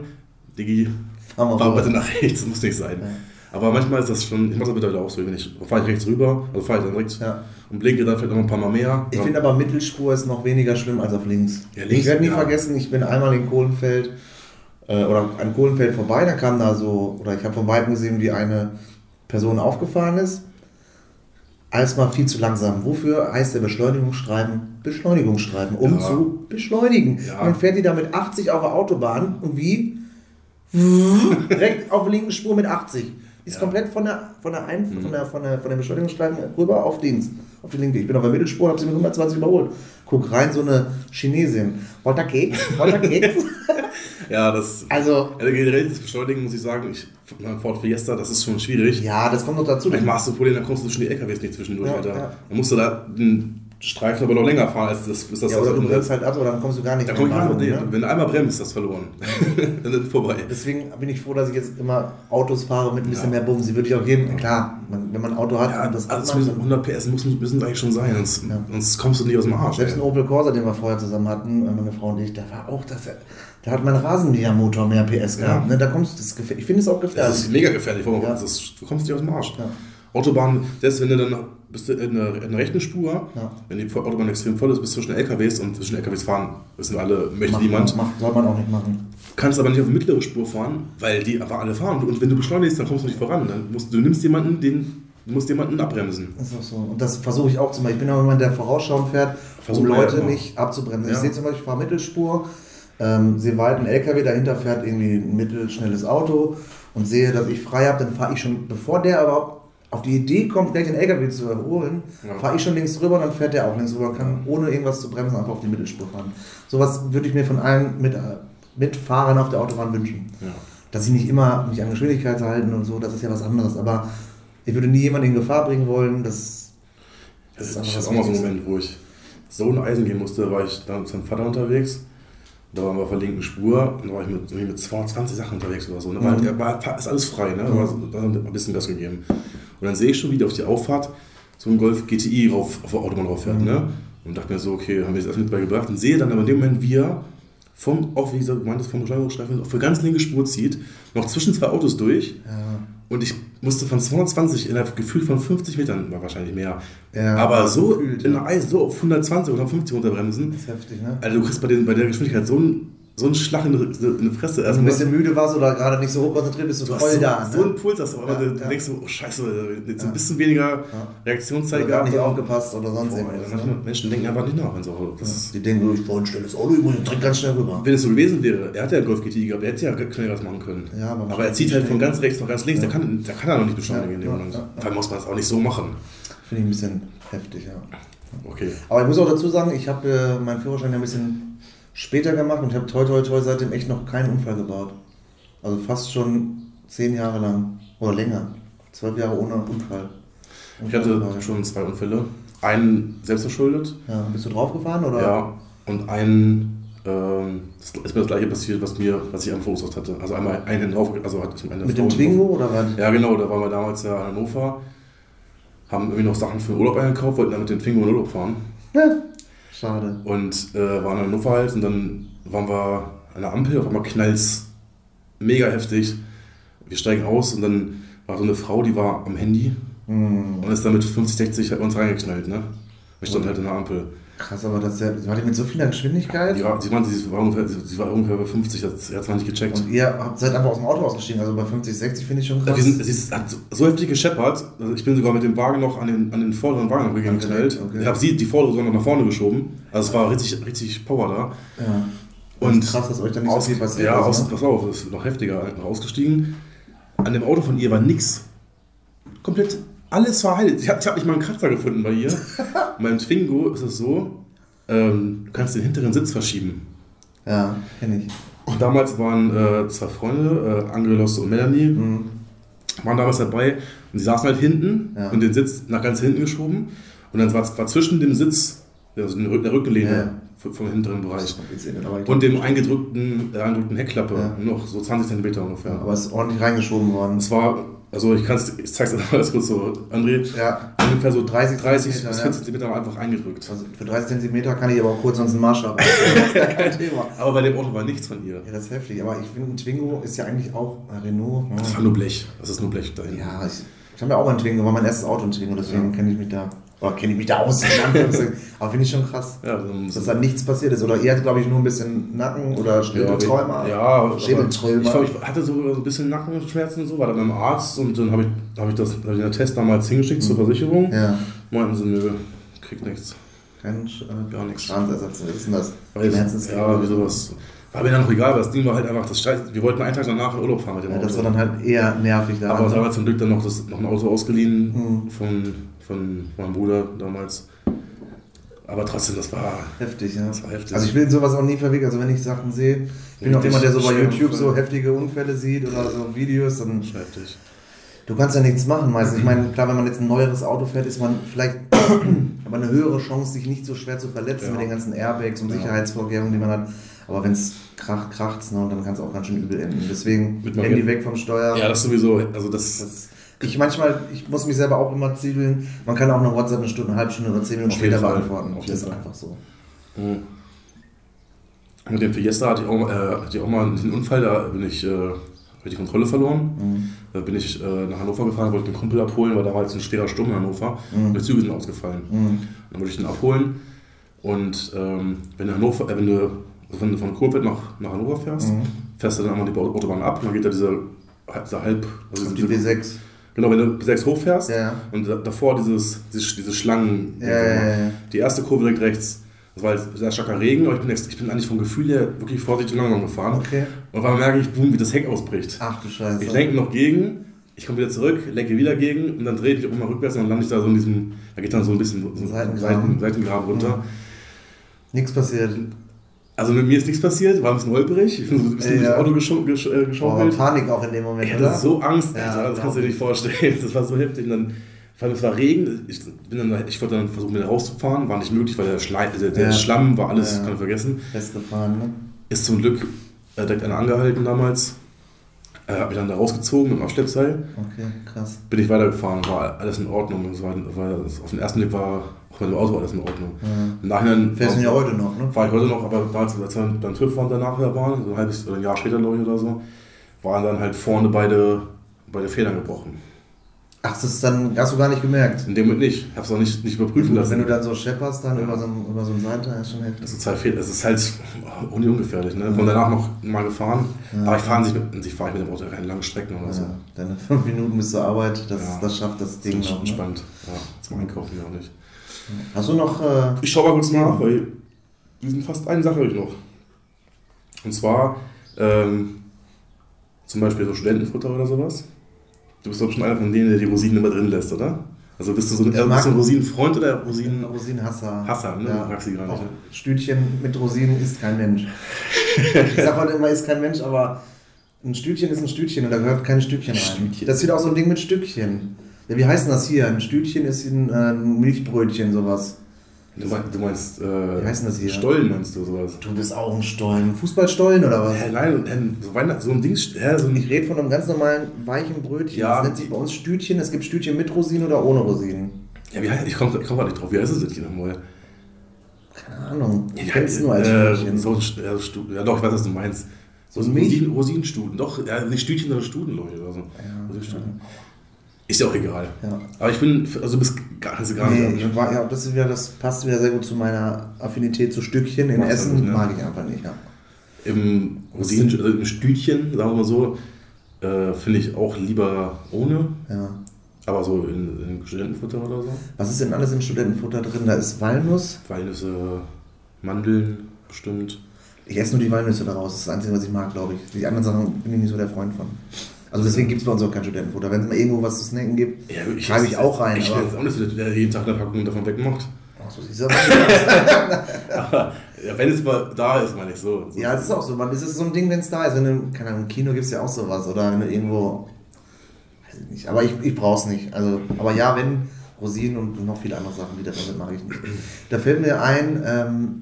Diggi, Fahr mal bitte nach rechts, das muss nicht sein. Ja. Aber manchmal ist das schon, ich mache das mittlerweile auch so, wenn ich fahre ich rechts rüber, also fahre ich dann rechts Ja. und blinke dann vielleicht noch ein paar Mal mehr. Ich finde aber Mittelspur ist noch weniger schlimm als auf links. Ja, links, ich werde nie ja. vergessen, ich bin einmal in Kohlenfeld äh, oder an Kohlenfeld vorbei, da kam da so, oder ich habe von Weitem gesehen, wie eine Person aufgefahren ist. Alles mal viel zu langsam. Wofür heißt der Beschleunigungsstreifen? Beschleunigungsstreifen, um Ja. zu beschleunigen. Ja. Dann fährt die da mit 80 auf der Autobahn und wie? Direkt auf der linken Spur mit 80. Ist Ja. komplett von der, von, der Ein Mhm. von, der, von, der, von der Beschleunigungsstreifen rüber auf links, auf die linke. Ich bin auf der Mittelspur und habe sie mit 120 überholt. Guck rein, so eine Chinesin. Wollt ihr Keks? Wollt ihr Keks? Ja, das. also, Also generell das Beschleunigen muss ich sagen, ich, mein Ford Fiesta, das ist schon schwierig. ja, das kommt noch dazu. Manchmal hast du Problem, dann kommst du zwischen die LKWs nicht zwischendurch, Ja, Alter. ja. Dann musst du da den Streifen aber noch länger fahren, als das, bis das Ja, oder so du bremst halt ab, oder dann kommst du gar nicht Da mehr komm ich nee, ne? wenn du einmal bremst, ist das verloren. dann ist vorbei. Deswegen bin ich froh, dass ich jetzt immer Autos fahre mit ein bisschen Ja. mehr Bums. Sie würde ich auch jedem, klar, man, wenn man ein Auto hat Ja, und das also abmacht, zwischen 100 PS muss, müssen eigentlich schon sein, sonst, Ja. sonst kommst du nicht aus dem Arsch. Selbst ein ey. Opel Corsa, den wir vorher zusammen hatten, äh, meine Frau und ich, da war auch das, da hat mein Rasenmähermotor mehr PS gehabt. Ne? Da kommst du, das ich finde es auch Das gefährlich. ist mega gefährlich? Ja. Das du kommst nicht aus dem Arsch. Ja. Autobahn, selbst wenn du dann bist du in der, in der rechten Spur, Ja. wenn die Autobahn extrem voll ist, bist du zwischen LKWs und zwischen LKWs fahren, wissen wir alle, möchte Macht, niemand. macht, soll man auch nicht machen. Kannst aber nicht auf die mittlere Spur fahren, weil die aber alle fahren. Und wenn du beschleunigst, dann kommst du nicht voran. Dann musst, du nimmst jemanden, den, du musst jemanden abbremsen. Das ist auch so. Und das versuche ich auch zu machen. Ich bin auch jemand, der vorausschauend fährt, Versuchen um ja Leute immer. nicht abzubremsen. Ich Ja. sehe zum Beispiel, ich fahre Mittelspur, ähm, sehe weit ein LKW, dahinter fährt irgendwie ein mittelschnelles Auto und sehe, dass ich frei habe, dann fahre ich schon, bevor der überhaupt auf die Idee kommt, gleich den LKW zu überholen, Ja. fahre ich schon links rüber und dann fährt der auch links rüber kann ohne irgendwas zu bremsen einfach auf die Mittelspur fahren. Sowas würde ich mir von allen mit, äh, Mitfahrern auf der Autobahn wünschen. Ja. Dass sie nicht immer mich an Geschwindigkeit halten und so, das ist ja was anderes. Aber ich würde nie jemanden in Gefahr bringen wollen. Das, das ist ich einfach hatte was auch mal so einen. Moment, wo ich so in Eisen gehen musste, war ich da mit seinem Vater unterwegs. Da waren wir auf der linken Spur und da war ich mit, mit 220 Sachen unterwegs oder so. Ne? Mhm. er war, ist alles frei, ne? Da war, wir ein bisschen Gas gegeben. Und dann sehe ich schon wieder auf die Auffahrt so ein Golf GTI rauf, auf der Autobahn rauf fährt. Mhm. Ne? Und dachte mir so, okay, haben wir jetzt erst mit beigebracht. Und sehe dann aber in dem Moment, wie er vom, auch wie gesagt, du meintest, vom Beschleunigungsstreifen auf eine ganz linke Spur zieht, noch zwischen zwei Autos durch. Ja. Und ich musste von 220 innerhalb gefühlt von 50 Metern, war wahrscheinlich mehr, Ja, aber so gefühlt, in der Eis, so auf 120 oder 50 runterbremsen. Das ist heftig, ne? Also du kriegst bei, den, bei der Geschwindigkeit so einen, so einen Schlag in, die- in die Fresse. Also Also ein bisschen müde warst oder gerade nicht so hoch konzentriert bist, du du voll so, da. so ne? einen Puls hast, aber Ja, du ja. denkst so, oh scheiße, jetzt Ja. ein bisschen weniger. Reaktionszeit gar nicht gehabt. aufgepasst oder sonst irgendwas. manche Ne? Menschen denken einfach nicht nach. wenn so, ist, Die denken, ich fahre ein schnelles Auto, ich muss direkt ganz schnell rüber. wenn es so gewesen wäre, er hat ja Golf GTI gehabt, er hätte ja schnell was machen können. Aber aber er zieht halt von ganz rechts nach ganz links, da, kann, da kann er noch nicht beschleunigen in dem Moment. allem muss man das auch nicht so machen. Finde ich ein bisschen heftig, ja. Okay. Aber ich muss auch dazu sagen, ich habe äh, meinen Führerschein ja ein bisschen später gemacht und ich habe toi toi toi seitdem echt noch keinen Unfall gebaut. Also fast schon zehn Jahre lang oder länger. Zwölf Jahre ohne Unfall. Ich hatte schon zwei Unfälle. Einen selbstverschuldet, Ja, bist du draufgefahren oder? ja, und einen ähm, ist mir das gleiche passiert, was mir, was ich am verursacht hatte. Also einmal einen drauf, also hatte ich eine Mit Frau dem Twingo oder was? Ja, genau, da waren wir damals ja in Hannover, haben irgendwie noch Sachen für den Urlaub eingekauft, wollten dann mit dem Twingo in den Urlaub fahren Ja. Schade. und äh, waren in Hannover halt und dann waren wir an der Ampel, auf einmal knallt's mega heftig. Wir steigen aus und dann war so eine Frau, die war am Handy Hm. und ist dann mit 50, 60 halt bei uns reingeknallt, ne? Wir standen halt in der Ampel. Krass, aber das ja, war die mit so vieler Geschwindigkeit? Die war, sie meinte, sie war ungefähr, sie war ungefähr bei 50, hat es nicht gecheckt. Und ihr habt, seid einfach aus dem Auto ausgestiegen, also bei 50, 60 finde ich schon Ja, krass. wir sind, sie ist, hat so- heftig gescheppert, also ich bin sogar mit dem Wagen noch an den, an den vorderen Wagen geknallt. okay. Ich habe sie, die vordere sogar noch nach vorne geschoben. Also es war richtig, richtig Power da. ja. Und Und krass, dass euch da nicht aus, so viel passiert Ja, ist, aus, ne? pass auf, das ist noch heftiger, noch ausgestiegen. An dem Auto von ihr war nix. Komplett alles verheilt. Ich habe hab nicht mal einen Kratzer gefunden bei ihr. Beim Twingo ist es so, ähm, du kannst den hinteren Sitz verschieben. Ja, kenne ich. Und damals waren äh, zwei Freunde, äh, Angelos und Melanie, Mhm. waren damals dabei und sie saßen halt hinten Ja. und den Sitz nach ganz hinten geschoben. Und dann war, war zwischen dem Sitz, also der Rück- der Rückenlehne Ja. vom- vom hinteren Bereich, und dem eingedrückten, äh, eingedrückten Heckklappe, Ja. noch so 20 cm ungefähr. aber es ist ordentlich reingeschoben worden. Es war, also ich, kann's, ich zeig's dir mal ganz kurz so, André, Ja, ungefähr so 30, 30 Zentimeter, bis ja. 40 cm einfach eingedrückt. also für 30 cm kann ich aber auch kurz sonst einen. Das ist ja kein Thema. Aber bei dem Auto war nichts von ihr. Ja, das ist heftig. Aber ich finde, ein Twingo ist ja eigentlich auch ein Renault. Das Ja, war nur Blech. Das ist nur Blech da hinten. ja ich, ich habe ja auch einen Twingo, war mein erstes Auto ein Twingo, deswegen kenne ich mich da. Oder kenne ich mich da aus. Aber finde ich schon krass. Ja, dann Dass da nichts passiert ist. Oder ihr hattet, glaube ich, nur ein bisschen Nacken oder Schädelträumer. Ja, aber Schädelträumer. Ich, glaub, ich hatte so ein bisschen Nackenschmerzen und so, war dann beim Arzt und dann habe ich, hab ich das hab ich den Test damals hingeschickt zur Versicherung. Ja. Meinten sie, nö, kriegt nichts. Kein äh, Gar nichts. Schadensersatz. Was ist denn das? Schmerzensgeld ja, wie so. sowas. War mir dann noch egal, weil das Ding war halt einfach das Scheiß. Wir wollten einen Tag danach in Urlaub fahren mit dem Ja, Auto. das war dann halt eher nervig da. aber es war zum Glück dann noch, das, noch ein Auto ausgeliehen Mhm. von, von meinem Bruder damals. Aber trotzdem, das war, heftig, ja. das war heftig. Also ich will sowas auch nie verwickeln. Also wenn ich Sachen sehe, ich bin auch jemand, der so bei YouTube so heftige Unfälle sieht oder so Videos, dann heftig. du kannst ja nichts machen meistens. Ich meine, klar, wenn man jetzt ein neueres Auto fährt, ist man vielleicht aber eine höhere Chance, sich nicht so schwer zu verletzen Ja. mit den ganzen Airbags und Ja. Sicherheitsvorkehrungen, die man hat. Aber wenn es kracht, kracht ne, und dann kann es auch ganz schön übel enden. Deswegen Handy weg vom Steuer. Ja, das sowieso. Also das, Das, ich manchmal, ich muss mich selber auch immer ziegeln. Man kann auch eine WhatsApp eine Stunde, eine halbe Stunde oder zehn Minuten später beantworten. Das ist einfach so. Mhm. Mit dem Fiesta hatte ich auch, äh, hatte ich auch mal einen Unfall, da bin ich, äh, habe ich die Kontrolle verloren. Mhm. Da bin ich äh, nach Hannover gefahren, wollte den Kumpel abholen, weil da war jetzt ein schwerer Sturm in Hannover Mhm. und die Züge sind ausgefallen. Mhm. Dann wollte ich den abholen und ähm, wenn, du Hannover, äh, wenn, du, wenn du von Kurfeld nach, nach Hannover fährst, Mhm. fährst du dann einmal die Autobahn ab und dann geht da diese, diese halb... Also Und die diese, W6. Genau, wenn du B6 hochfährst Ja, und da, davor dieses, diese, diese Schlangen... Ja, ja. Die erste Kurve direkt rechts. Das war jetzt sehr starker Regen, aber ich bin, ex- ich bin eigentlich vom Gefühl her wirklich vorsichtig langsam gefahren. Okay. Und einmal merke ich, boom, wie das Heck ausbricht. Ach du Scheiße. Ich lenke noch gegen, ich komme wieder zurück, lenke wieder gegen und dann drehe ich auch mal rückwärts und dann lande ich da so in diesem, da geht dann so ein bisschen so Seitengraben. Seiten, Seitengraben runter. Nichts passiert. Also mit mir ist nichts passiert, war ein bisschen holperig, ich bin so ein bisschen Ja. durchs Auto gescho gesch äh, geschaukelt. Panik auch in dem Moment, Ich oder? hatte so Angst, Ja, Alter, das kannst du dir nicht vorstellen. Das war so heftig. Und dann, vor allem es war Regen, ich, bin dann, ich wollte dann versuchen, wieder rauszufahren, war nicht möglich, weil der, Schlei, der, der Ja. Schlamm war alles, kann ich vergessen. Festgefahren, ne? Ist zum Glück äh, direkt einer angehalten damals. Äh, hab mich dann da rausgezogen mit dem Abschleppseil. Okay, krass. Bin ich weitergefahren, war alles in Ordnung. Es war, war, auf den ersten Blick war auch mit dem Auto alles in Ordnung. Ja. Im Nachhinein Fährst du ja war, heute noch, ne? war ich heute noch, aber als wir beim TÜV waren danach waren, so ein halbes oder ein Jahr später, glaube ich, oder so, waren dann halt vorne beide, beide Federn gebrochen. Ach, das ist dann, hast du gar nicht gemerkt. In dem Moment nicht. Ich habe es auch nicht, nicht überprüfen lassen. Wenn du dann so schepperst, dann über so über so ein Seitenteil, ist schon heftig. das ist halt, fehl- es ist halt ungefährlich. Ne? Von danach noch mal gefahren. Ja. Aber ich fahre nicht mit, ich mit dem Auto keine langen Strecken oder so. Ja, deine fünf Minuten bis zur Arbeit, das, Ja. das schafft das Das Ding ist noch. Ne? entspannt. Ja, zum Einkaufen ja auch nicht. Hast du noch, äh, Ich schaue mal kurz nach, weil wir sind fast eine Sache ich noch. Und zwar ähm, zum Beispiel so Studentenfutter oder sowas. Du bist doch schon einer von denen, der die Rosinen immer drin lässt, oder? Also bist du so ein, äh, bist du ein Rosinenfreund oder Rosinen... Rosinenhasser? Hasser, ne? Ja. Magst gar nicht, ne? Stütchen mit Rosinen ist kein Mensch. ich sag heute immer, ist kein Mensch, aber ein Stütchen ist ein Stütchen und da gehört kein Stückchen rein. Stütchen. Das ist wieder auch so ein Ding mit Stückchen. Ja, wie heißt denn das hier? Ein Stütchen ist ein, äh, ein Milchbrötchen, sowas. Du meinst, du meinst Wie heißt das äh, hier? Stollen, meinst du sowas? Du bist auch ein Stollen. Fußballstollen oder was? Hä, nein, ähm, so, Weihnacht, so ein Ding, ja, so ein, Ich rede von einem ganz normalen weichen Brötchen. Ja. Das nennt sich bei uns Stütchen. Es gibt Stütchen mit Rosinen oder ohne Rosinen. ja, wie heißt, ich komme komm grad nicht drauf, wie heißt es denn hier nochmal? Keine Ahnung. Ich Ja, kenne es nur als äh, Stütchen. so, ein ja, Stu- ja, doch, ich weiß, was du meinst. So So Milch? Rosinen, Rosinenstuden, doch, ja, nicht Stütchen, sondern Studen, glaube ich, oder so. Rosinenstuden. Ist ja auch egal. Ja. Aber ich bin, also du bist gar, also gar Nee, nicht. ich war, ja, das, ist wieder, das passt wieder sehr gut zu meiner Affinität zu Stückchen. In du Essen nicht, ne? mag ich einfach nicht. Ja. Im Rosinen, also im Stütchen, sagen wir mal so, äh, finde ich auch lieber ohne, Ja. aber so in, in Studentenfutter oder so. Was ist denn alles im Studentenfutter drin? Da ist Walnuss. Walnüsse, Mandeln bestimmt. Ich esse nur die Walnüsse daraus. Das ist das Einzige, was ich mag, glaube ich. Die anderen Sachen bin ich nicht so der Freund von. Also deswegen gibt es bei uns auch kein Studentenfutter. Wenn es mal irgendwo was zu snacken gibt, Ja, schreibe ich auch rein. Ich aber- jetzt auch nicht so, der jeden Tag eine Packung davon wegmacht. Ach so, siehst du? Aber ja, wenn es mal da ist, meine ich so. so. Ja, es ist auch so. Man, es ist so ein Ding, wenn es da ist. Wenn du, keine Ahnung, im Kino gibt es ja auch sowas. Oder wenn du irgendwo. Weiß ich nicht. Aber ich, ich brauche es nicht. Also, aber ja, wenn Rosinen und noch viele andere Sachen, die da drin sind, mag ich nicht. Da fällt mir ein, ähm,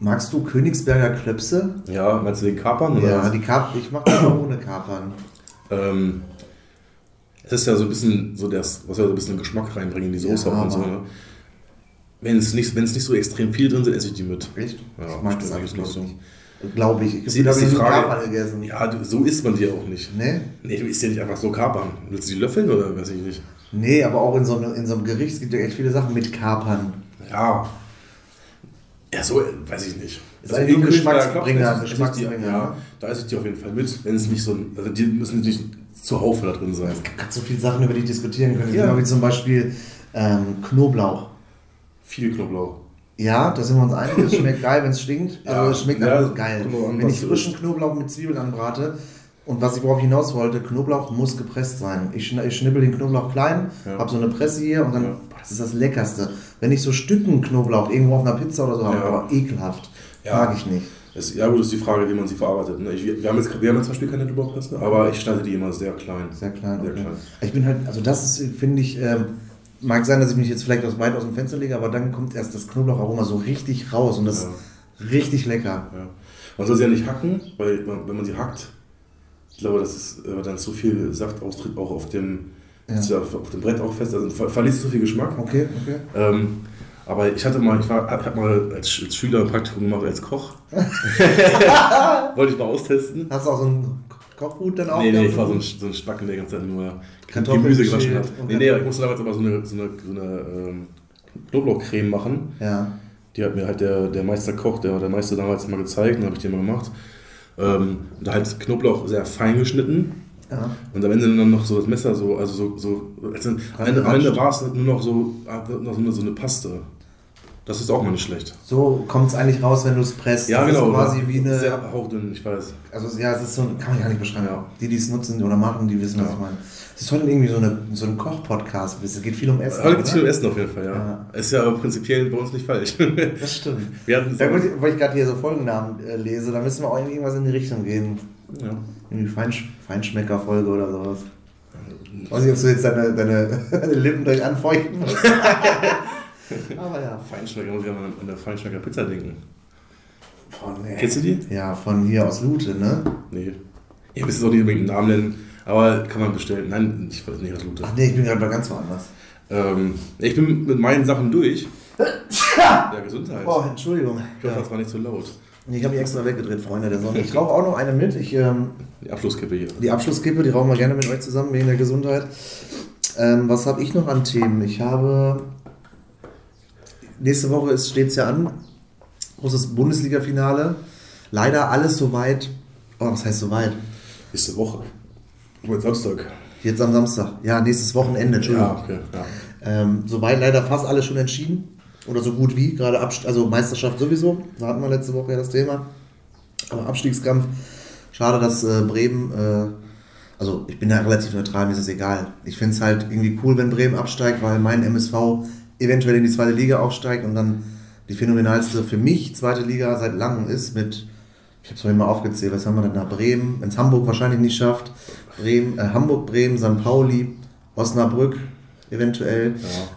magst du Königsberger Klöpse? Ja, meinst du den Kapern? Oder Ja, was? die Kap ich mache das auch ohne Kapern. Ähm, es ist ja so ein bisschen so das, was wir so ein bisschen Geschmack reinbringen in die Soße Ja, und so. Ne? Wenn es nicht, nicht so extrem viel drin sind, esse ich die mit. Echt? Ja, ich mag das eigentlich nicht so. Glaube ich. Ich habe die Frage- Kapern gegessen. Ja, du, so isst man die auch nicht. Nee? Nee, du isst ja nicht einfach so Kapern. Willst du die löffeln oder weiß ich nicht? Nee, aber auch in so, einem, in so einem Gericht, es gibt ja echt viele Sachen mit Kapern. Ja. Ja, so weiß ich nicht. Ist ein Königsberger Geschmacksbringer, Geschmacksbringer, Ja, da esse ich die auf jeden Fall mit. Wenn es nicht so ein, also die müssen nicht zuhaufe da drin sein. Es gibt so viele Sachen, über die ich diskutieren können. Ja. Genau wie zum Beispiel ähm, Knoblauch. Viel Knoblauch. Ja, da sind wir uns einig, es schmeckt geil, wenn es stinkt. Ja, Also es schmeckt ja, einfach geil. an, Wenn ich frischen Knoblauch mit Zwiebeln anbrate und was ich worauf hinaus wollte, Knoblauch muss gepresst sein. Ich, schn ich schnippel den Knoblauch klein, Ja. habe so eine Presse hier und dann, das ist das Leckerste. Wenn ich so Stücken Knoblauch irgendwo auf einer Pizza oder so habe, Ja. aber ekelhaft. Ja. Mag ich nicht. Es, ja gut, ist die Frage, wie man sie verarbeitet. Ne? Ich, wir, haben jetzt, wir haben jetzt zum Beispiel keine Knoblauchpresse, aber ich schneide die immer sehr klein. Sehr klein, Sehr okay. klein. Ich bin halt, also das ist, finde ich, ähm, mag sein, dass ich mich jetzt vielleicht aus weit aus dem Fenster lege, aber dann kommt erst das Knoblaucharoma so richtig raus und das Ja. ist richtig lecker. Ja. Man soll sie ja nicht hacken, weil man, wenn man sie hackt, ich glaube, dass es äh, dann zu viel Saft austritt, auch auf dem, Ja. ist ja auf, dem Brett auch fest, also ver verliert zu viel Geschmack. Okay, okay. Ähm, aber ich hatte mal, ich war, hab mal als, Sch- als Schüler ein Praktikum gemacht als Koch. Wollte ich mal austesten. Hast du auch so ein Kochbrut dann auch? Nee, nee, ich war so ein, so ein Spacken, der die ganze Zeit nur Kartoffeln Gemüse gewaschen hat. und Nee, nee, ich musste damals aber so eine, so eine, so eine ähm, Knoblauchcreme machen. Ja. Die hat mir halt der, der Meisterkoch, der, der Meister damals mal gezeigt, dann habe ich die mal gemacht. Ähm, und da halt Knoblauch sehr fein geschnitten. Ja. Und am Ende dann noch so das Messer so, also so, so also am Ende, Ende war es nur noch so, noch so eine, so Paste. Das ist auch mal nicht schlecht. So kommt es eigentlich raus, wenn du es presst. Ja, das genau. Ist quasi wie eine. Sehr hauchdünn, ich weiß. Also ja, es ist so, kann man gar nicht beschreiben. Ja. Die, die es nutzen oder machen, die wissen, was Ja. ich meine. Es ist heute irgendwie so, eine, so ein Koch-Podcast. Es geht viel um Essen. Heute geht es viel um Essen auf jeden Fall, ja. Ja. Ist ja aber prinzipiell bei uns nicht falsch. Das stimmt. Wir hatten Ja, gut, weil ich gerade hier so Folgennamen äh, lese, da müssen wir auch in irgendwas in die Richtung gehen. ja. Irgendwie Feinsch Feinschmecker-Folge oder sowas. weiß nicht, ob du jetzt deine, deine, deine Lippen gleich anfeuchten musst. Aber ja. Feinschmecker, muss ich an eine Feinschmecker Pizza denken. Von, äh, Kennst du die? Ja, von hier aus Lute, ne? Nee. Ihr müsst es auch nicht unbedingt einen Namen nennen, aber kann man bestellen. Nein, ich weiß nicht aus Lute. Ach nee, ich bin gerade bei ganz woanders. Ähm, ich bin mit meinen Sachen durch. Ja, Gesundheit. Oh, Entschuldigung. Ich hoffe, Ja. das war nicht zu laut. Ich habe mich extra weggedreht, Freunde der Sonne. Ich rauche auch noch eine mit. Ich, ähm, Die Abschlusskippe hier. die Abschlusskippe, die rauchen wir gerne mit euch zusammen wegen der Gesundheit. Ähm, was habe ich noch an Themen? Ich habe. Nächste Woche steht es ja an. Großes Bundesliga-Finale. Leider alles soweit. Oh, was heißt soweit? Nächste Woche. Heute Samstag. Jetzt am Samstag. Ja, nächstes Wochenende, Entschuldigung. Ja, okay. Ja. Ähm, soweit leider fast alles schon entschieden. Oder so gut wie. Gerade Abst also Meisterschaft sowieso. Da hatten wir letzte Woche ja das Thema. Aber Abstiegskampf. Schade, dass äh, Bremen. Äh, also ich bin da relativ neutral, mir ist es egal. Ich finde es halt irgendwie cool, wenn Bremen absteigt, weil mein MSV eventuell in die zweite Liga aufsteigt und dann die phänomenalste für mich zweite Liga seit langem ist mit, ich habe es vorhin mal aufgezählt, was haben wir denn da? Bremen, wenn es Hamburg wahrscheinlich nicht schafft, Bremen, äh, Hamburg, Bremen, St. Pauli, Osnabrück, eventuell.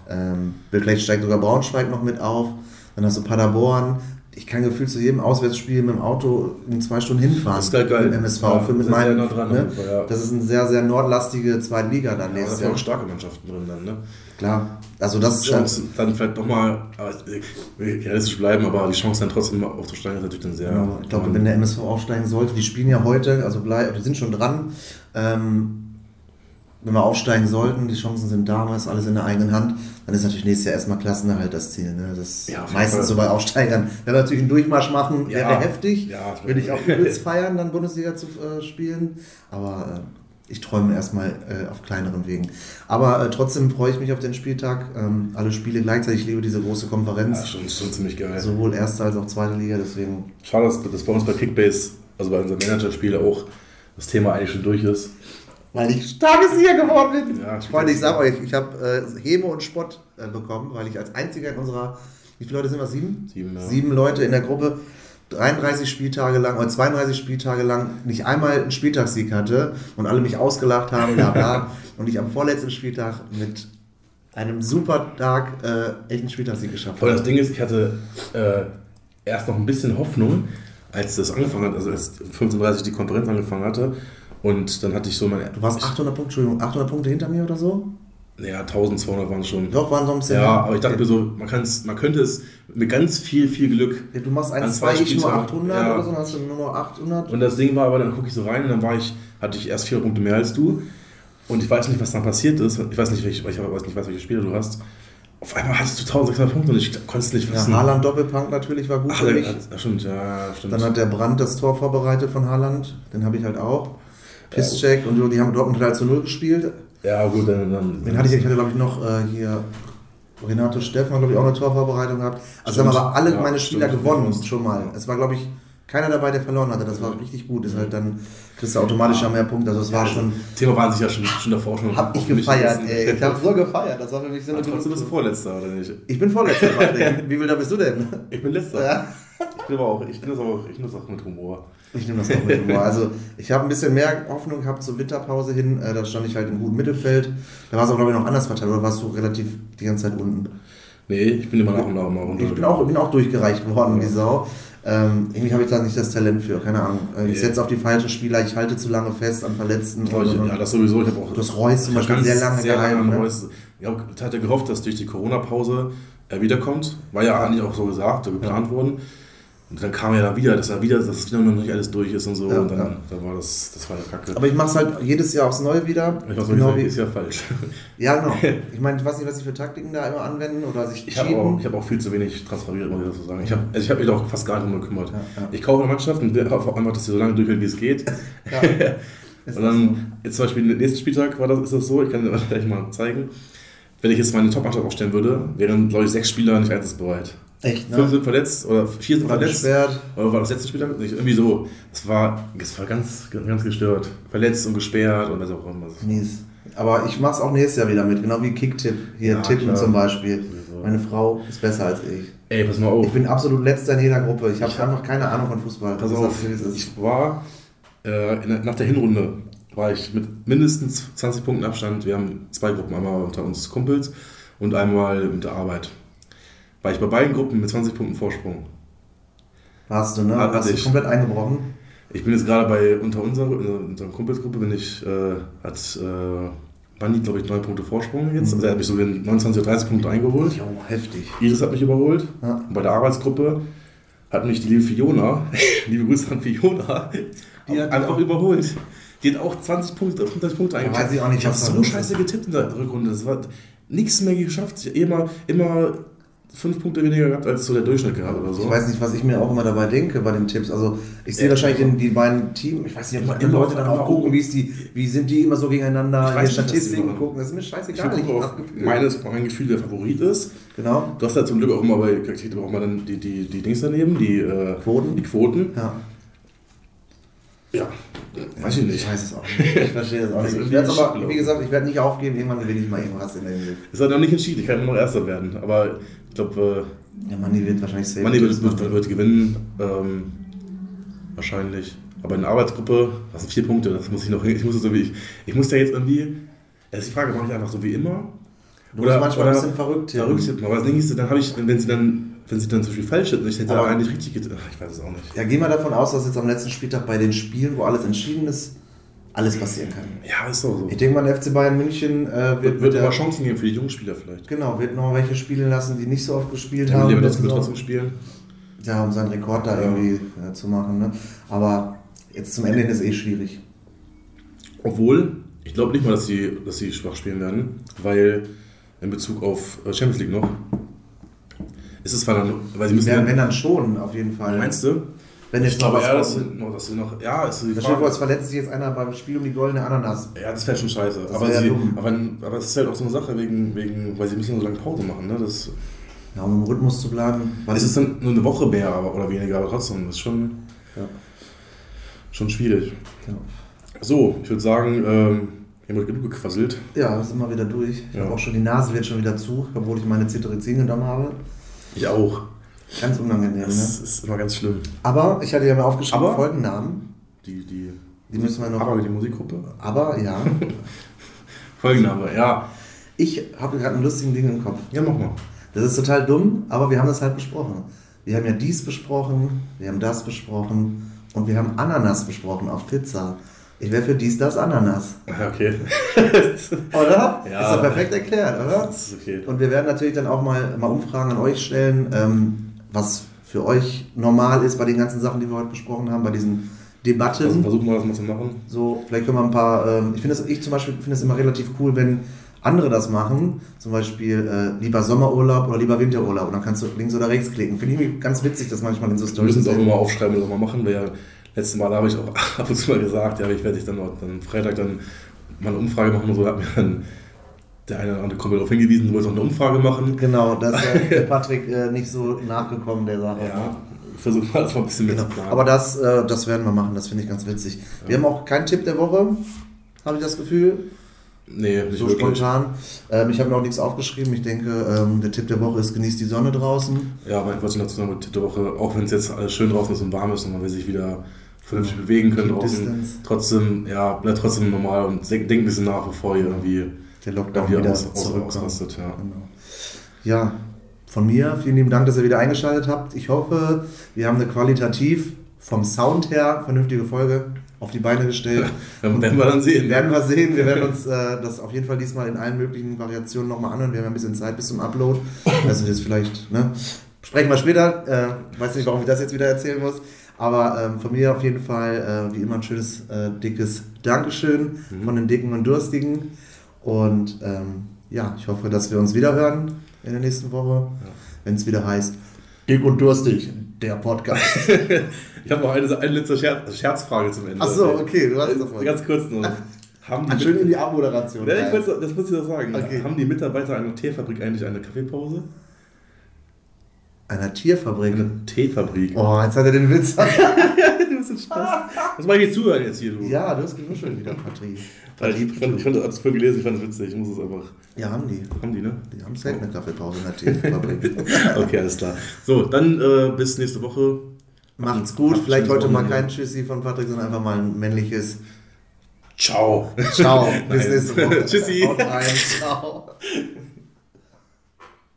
Ja. Ähm, vielleicht steigt sogar Braunschweig noch mit auf. Dann hast du Paderborn. Ich kann gefühlt zu jedem Auswärtsspiel mit dem Auto in zwei Stunden hinfahren. Das ist geil, geil. Mit MSV. Ja, für mit meinen, dran, ne? ja. Das ist eine sehr, sehr nordlastige Zweitliga dann ja, nächstes Jahr. Da sind auch starke Mannschaften drin dann, ne? Klar. Also das ist Chance, dann vielleicht nochmal realistisch bleiben, aber die Chance dann trotzdem aufzusteigen ist natürlich dann sehr. Genau. Ich glaube, wenn der MSV aufsteigen sollte, die spielen ja heute, also bleib, die sind schon dran. Ähm, wenn wir aufsteigen sollten, die Chancen sind damals alles in der eigenen Hand, dann ist natürlich nächstes Jahr erstmal Klassenerhalt das Ziel. Ne? Das ja, meistens so bei Aufsteigern. Wenn wir natürlich einen Durchmarsch machen, ja. wäre heftig. Ja, Würde ich auch übelst feiern, dann Bundesliga zu äh, spielen. Aber äh, ich träume erstmal äh, auf kleineren Wegen. Aber äh, trotzdem freue ich mich auf den Spieltag. Ähm, alle Spiele gleichzeitig. Ich liebe diese große Konferenz. Ja, schon, schon ziemlich geil. Sowohl erste als auch zweite Liga. Deswegen. Schade, dass, dass bei uns bei Kickbase, also bei unseren Managerspielen auch das Thema eigentlich schon durch ist. Weil ich Tagessieger geworden bin. Ja, Freunde, ich sag euch, ich habe äh, Heme und Spott äh, bekommen, weil ich als einziger in unserer, wie viele Leute sind wir? Sieben? Sieben, ja. Sieben Leute in der Gruppe 33 Spieltage lang oder 32 Spieltage lang nicht einmal einen Spieltagssieg hatte und alle mich ausgelacht haben, bla bla. und ich am vorletzten Spieltag mit einem super Tag äh, echt einen Spieltagssieg geschafft habe. das Ding ist, ich hatte äh, erst noch ein bisschen Hoffnung, als das angefangen hat, also als 15.30 die Konferenz angefangen hatte und dann hatte ich so meine. Du warst 800 Punkte, Entschuldigung, 800 Punkte hinter mir oder so? Naja, 1200 waren schon. Doch, waren so ein bisschen. Ja, aber ich dachte mir so, man, man könnte es mit ganz viel, viel Glück. Ja, du machst 1, 2, ich nur 800 ja. oder so, dann hast du nur noch 800. Und das Ding war aber, dann gucke ich so rein und dann war ich, hatte ich erst 4 Punkte mehr als du. Und ich weiß nicht, was dann passiert ist. Ich weiß nicht, welche, ich weiß nicht, welche Spiele du hast. Auf einmal hattest du 1600 Punkte und ich konnte es nicht wissen. Ja, Haaland Doppelpunkt natürlich war gut Ach, für mich. Ja, stimmt, ja, stimmt. Dann hat der Brand das Tor vorbereitet von Haaland. Den habe ich halt auch. Pisscheck und die haben Dortmund 3 zu 0 gespielt. Ja, gut, dann. dann Den hatte ich, ich hatte, glaube ich, noch äh, hier Renato Steffen, glaube ich, auch eine Torvorbereitung gehabt. Also stimmt. haben aber alle ja, meine Spieler stimmt, gewonnen schon mal. Es war, glaube ich, keiner dabei, der verloren hatte. Das war richtig gut. Ist halt dann kriegst du automatisch ja mehr Punkte. Also es war schon. Thema waren sich ja schon, schon davor schon. Hab ich gefeiert, ey. Ich habe so gefeiert. Das war für mich so eine. Trotzdem bist du Vorletzter, oder nicht? Ich bin Vorletzter, Wie viel da bist du denn? Ich bin Letzter. Ja. Ich bin aber auch, ich das auch, ich das auch mit Humor. Ich nehme das auch mit Humor. Also ich habe ein bisschen mehr Hoffnung gehabt zur Winterpause hin. Äh, da stand ich halt im guten Mittelfeld. Da war es auch, glaube ich, noch anders verteilt. Oder warst du relativ die ganze Zeit unten? Nee, ich bin immer nach und nach mal runter. Ich bin auch, bin auch durchgereicht worden, ja. wie Sau. Ähm, irgendwie habe ich da nicht das Talent für, keine Ahnung. Äh, ich nee. setze auf die falschen Spieler, ich halte zu lange fest an Verletzten. Und, und, ja, das sowieso. Ich habe auch. Das Reus zum Beispiel sehr lange sehr gehalten. Lange ne? Ich hatte gehofft, dass durch die Corona-Pause er wiederkommt. War ja eigentlich auch so gesagt, so geplant ja. worden. Und dann kam ja da wieder, dass er wieder, dass es wieder noch nicht alles durch ist und so. Ja, und dann, ja. dann war das, das war ja kacke. Aber ich mache es halt jedes Jahr aufs Neue wieder. Ich weiß genau wie ist ja falsch. Ja, genau. Ich meine, ich weiß nicht, was sie für Taktiken da immer anwenden oder sich Ich habe auch, hab auch viel zu wenig transferiert, muss ich dazu sagen. Ich habe also hab mich auch fast gar nicht drum gekümmert. Ja, ich kaufe eine Mannschaft und hoffe einfach, dass sie so lange durchhält, wie es geht. und dann, so. jetzt zum Beispiel, nächsten Spieltag war das, ist das so, ich kann dir das gleich mal zeigen. Wenn ich jetzt meine Top-Mannschaft aufstellen würde, wären, glaube ich, sechs Spieler nicht einsatzbereit. Echt, ne? Fünf sind verletzt oder vier sind war verletzt. Gesperrt. Oder war das letzte Spiel nicht? Irgendwie so. Es war, es war ganz, ganz gestört. Verletzt und gesperrt und was auch immer. Mies. Aber ich mach's auch nächstes Jahr wieder mit, genau wie Kicktipp. Hier ja, Tippen klar. zum Beispiel. Meine Frau ist besser als ich. Ey, pass mal auf. Ich bin absolut letzter in jeder Gruppe. Ich habe hab einfach keine Ahnung von Fußball. Pass auf, ich war äh, der, nach der Hinrunde war ich mit mindestens 20 Punkten Abstand. Wir haben zwei Gruppen, einmal unter uns Kumpels und einmal mit der Arbeit war ich bei beiden Gruppen mit 20 Punkten Vorsprung. Warst du, ne? Hat, Hast du ich. komplett eingebrochen? Ich bin jetzt gerade bei unter unserer, unserer Kumpelsgruppe bin ich, äh, hat äh, Bandi, glaube ich, 9 Punkte Vorsprung jetzt. Mhm. Also er hat mich so in 29 oder 30 Punkte eingeholt. Jo, heftig. Iris hat mich überholt. Ja. bei der Arbeitsgruppe hat mich die liebe Fiona, liebe Grüße an Fiona, die hat einfach überholt. Die hat auch 20 Punkte, 35 Punkte eingeholt. Weiß ich auch nicht, ich habe so scheiße getippt in der Rückrunde. Das war nichts mehr geschafft. Ich immer, immer fünf Punkte weniger gehabt, als so der Durchschnitt gehabt oder so. Ich weiß nicht, was ich mir auch immer dabei denke bei den Tipps. Also ich sehe ja, wahrscheinlich in die beiden Teams, ich weiß nicht, ob die Leute dann auch gucken, wie, ist die, wie sind die immer so gegeneinander, in Statistiken gucken. Das ist mir scheißegal. Ich auch meines, mein Gefühl der Favorit ist. Genau. Du hast ja zum Glück auch immer bei Kakteen auch mal dann die, die, die Dings daneben, die äh, Quoten. Die Quoten. Ja. Ja, weiß ich nicht. Ich weiß es auch nicht. Ich verstehe es auch nicht. Ich werde aber, wie gesagt, ich werde nicht aufgeben, irgendwann gewinne ich mal irgendwas in der Hinsicht. Es hat noch nicht entschieden, ich kann immer noch Erster werden. Aber ich glaube. Äh, ja, Manni wird wahrscheinlich safe. Manni wird, wird, wird, gewinnen. Ähm, wahrscheinlich. Aber in der Arbeitsgruppe, das sind vier Punkte, das muss ich noch Ich muss so wie ich. Ich muss da jetzt irgendwie. Das ist die Frage, mache ich einfach so wie immer? Du bist manchmal ein bisschen verrückt tippen. Verrückt tippen. Aber das Ding ist, dann habe ich, wenn sie dann, wenn sie dann zum Beispiel falsch tippen, ich hätte aber eigentlich richtig getippt. Ich weiß es auch nicht. Ja, geh mal davon aus, dass jetzt am letzten Spieltag bei den Spielen, wo alles entschieden ist, alles passieren kann. Ja, ist doch so. Ich denke mal, der FC Bayern München äh, wird, wird, aber Chancen geben für die jungen Spieler vielleicht. Genau, wird noch welche spielen lassen, die nicht so oft gespielt haben. Lewandowski wird trotzdem spielen. Ja, um seinen Rekord da ja. irgendwie äh, zu machen. Ne? Aber jetzt zum Ende ist eh schwierig. Obwohl, ich glaube nicht mal, dass sie, dass sie schwach spielen werden, weil in Bezug auf äh, Champions League noch ist es zwar dann, weil sie müssen. Werden, wenn dann schon, auf jeden Fall. Meinst du? Wenn jetzt noch was ja, dass, noch, dass noch, ja, ist die Frage. Es verletzt sich jetzt einer beim Spiel um die goldene Ananas. Ja, das wäre schon scheiße. aber, sie, aber, aber es ist halt auch so eine Sache, wegen, wegen, weil sie müssen so lange Pause machen. Ne? Das, ja, um im Rhythmus zu bleiben. Ist es dann nur eine Woche mehr oder weniger, aber trotzdem, das ist schon, ja. schon schwierig. Ja. So, ich würde sagen, ähm, wir haben genug gequasselt. Ja, sind wir wieder durch. Ich ja. habe auch schon, die Nase wird schon wieder zu, obwohl ich meine Cetirizin genommen habe. Ich auch. Ganz unangenehm, das ne? ist immer ganz schlimm. Aber ich hatte ja mal aufgeschrieben, aber Folgennamen. Die, die, die müssen wir noch. Aber die Musikgruppe. Aber, ja. Folgenname, ja. Ich habe gerade einen lustigen Ding im Kopf. Ja, mach mal. Das ist total dumm, aber wir haben das halt besprochen. Wir haben ja dies besprochen, wir haben das besprochen und wir haben Ananas besprochen auf Pizza. Ich wäre für dies, das, Ananas. Okay. oder? Ja. Ist doch perfekt erklärt, oder? Das ist okay. Und wir werden natürlich dann auch mal, mal Umfragen an euch stellen, ähm, was für euch normal ist bei den ganzen Sachen, die wir heute besprochen haben, bei diesen Debatten. Also versuchen wir das mal zu machen. So, vielleicht können wir ein paar, ähm, ich finde ich zum Beispiel finde es immer relativ cool, wenn andere das machen, zum Beispiel äh, lieber Sommerurlaub oder lieber Winterurlaub und dann kannst du links oder rechts klicken. Finde ich ganz witzig, das manchmal in so Stories. Wir müssen es auch immer aufschreiben und mal machen, weil ja letztes Mal habe ich auch ab und zu mal gesagt, ja, ich werde dich dann, dann Freitag dann mal eine Umfrage machen und so, hat mir dann der eine oder andere kommt darauf hingewiesen, du wolltest auch eine Umfrage machen. Genau, da ist der Patrick äh, nicht so nachgekommen der Sache. Ja, versuchen wir das mal ein bisschen genau. mit Aber das, äh, das werden wir machen, das finde ich ganz witzig. Ja. Wir haben auch keinen Tipp der Woche, habe ich das Gefühl. Nee, nicht so wirklich. spontan. Ähm, ich habe mir auch nichts aufgeschrieben. Ich denke, ähm, der Tipp der Woche ist, genießt die Sonne draußen. Ja, aber was ich dazu sagen, Tipp der Woche, auch wenn es jetzt alles schön draußen ist und warm ist und man will sich wieder vernünftig bewegen können draußen, trotzdem, ja, bleibt trotzdem normal und denkt ein bisschen nach, bevor ihr irgendwie der Lockdown wieder, wieder aus, ausrastet. Ja. Genau. ja, von mir vielen lieben Dank, dass ihr wieder eingeschaltet habt. Ich hoffe, wir haben eine qualitativ vom Sound her vernünftige Folge auf die Beine gestellt. Ja, werden wir dann sehen. Werden wir sehen. Wir werden uns äh, das auf jeden Fall diesmal in allen möglichen Variationen nochmal anhören. Wir haben ein bisschen Zeit bis zum Upload. Also das vielleicht, ne? Sprechen wir später. Äh, weiß nicht, warum ich das jetzt wieder erzählen muss. Aber ähm, von mir auf jeden Fall, äh, wie immer, ein schönes, äh, dickes Dankeschön mhm. von den Dicken und Durstigen. Und ähm, ja, ich hoffe, dass wir uns wieder hören in der nächsten Woche, ja. wenn es wieder heißt Dick und Durstig, der Podcast. ich habe noch eine, eine letzte Scherz, Scherzfrage zum Ende. Achso, okay, du hast doch mal. Ganz kurz nur. Haben die schön in die Abmoderation. Ja, ich das muss ich doch sagen. Okay. Haben die Mitarbeiter einer Teefabrik eigentlich eine Kaffeepause? Einer Tierfabrik? Eine Teefabrik. Oh, jetzt hat er den Witz. du bist ein Spaß. Was mache ich hier zuhören jetzt hier, du? Ja, du hast gewuschelt wieder, Patrick. Also ich, fand, ich fand das vorhin gelesen, ich fand es witzig. Ich muss es einfach. Ja, haben die. Haben die, ne? Die haben safe eine Kaffeepause in der Teefabrik. okay, alles klar. So, dann äh, bis nächste Woche. Macht's gut. Macht Vielleicht heute mal kein Tschüssi von Patrick, sondern einfach mal ein männliches Ciao. Ciao. Bis nächste Woche. Tschüssi. Ciao.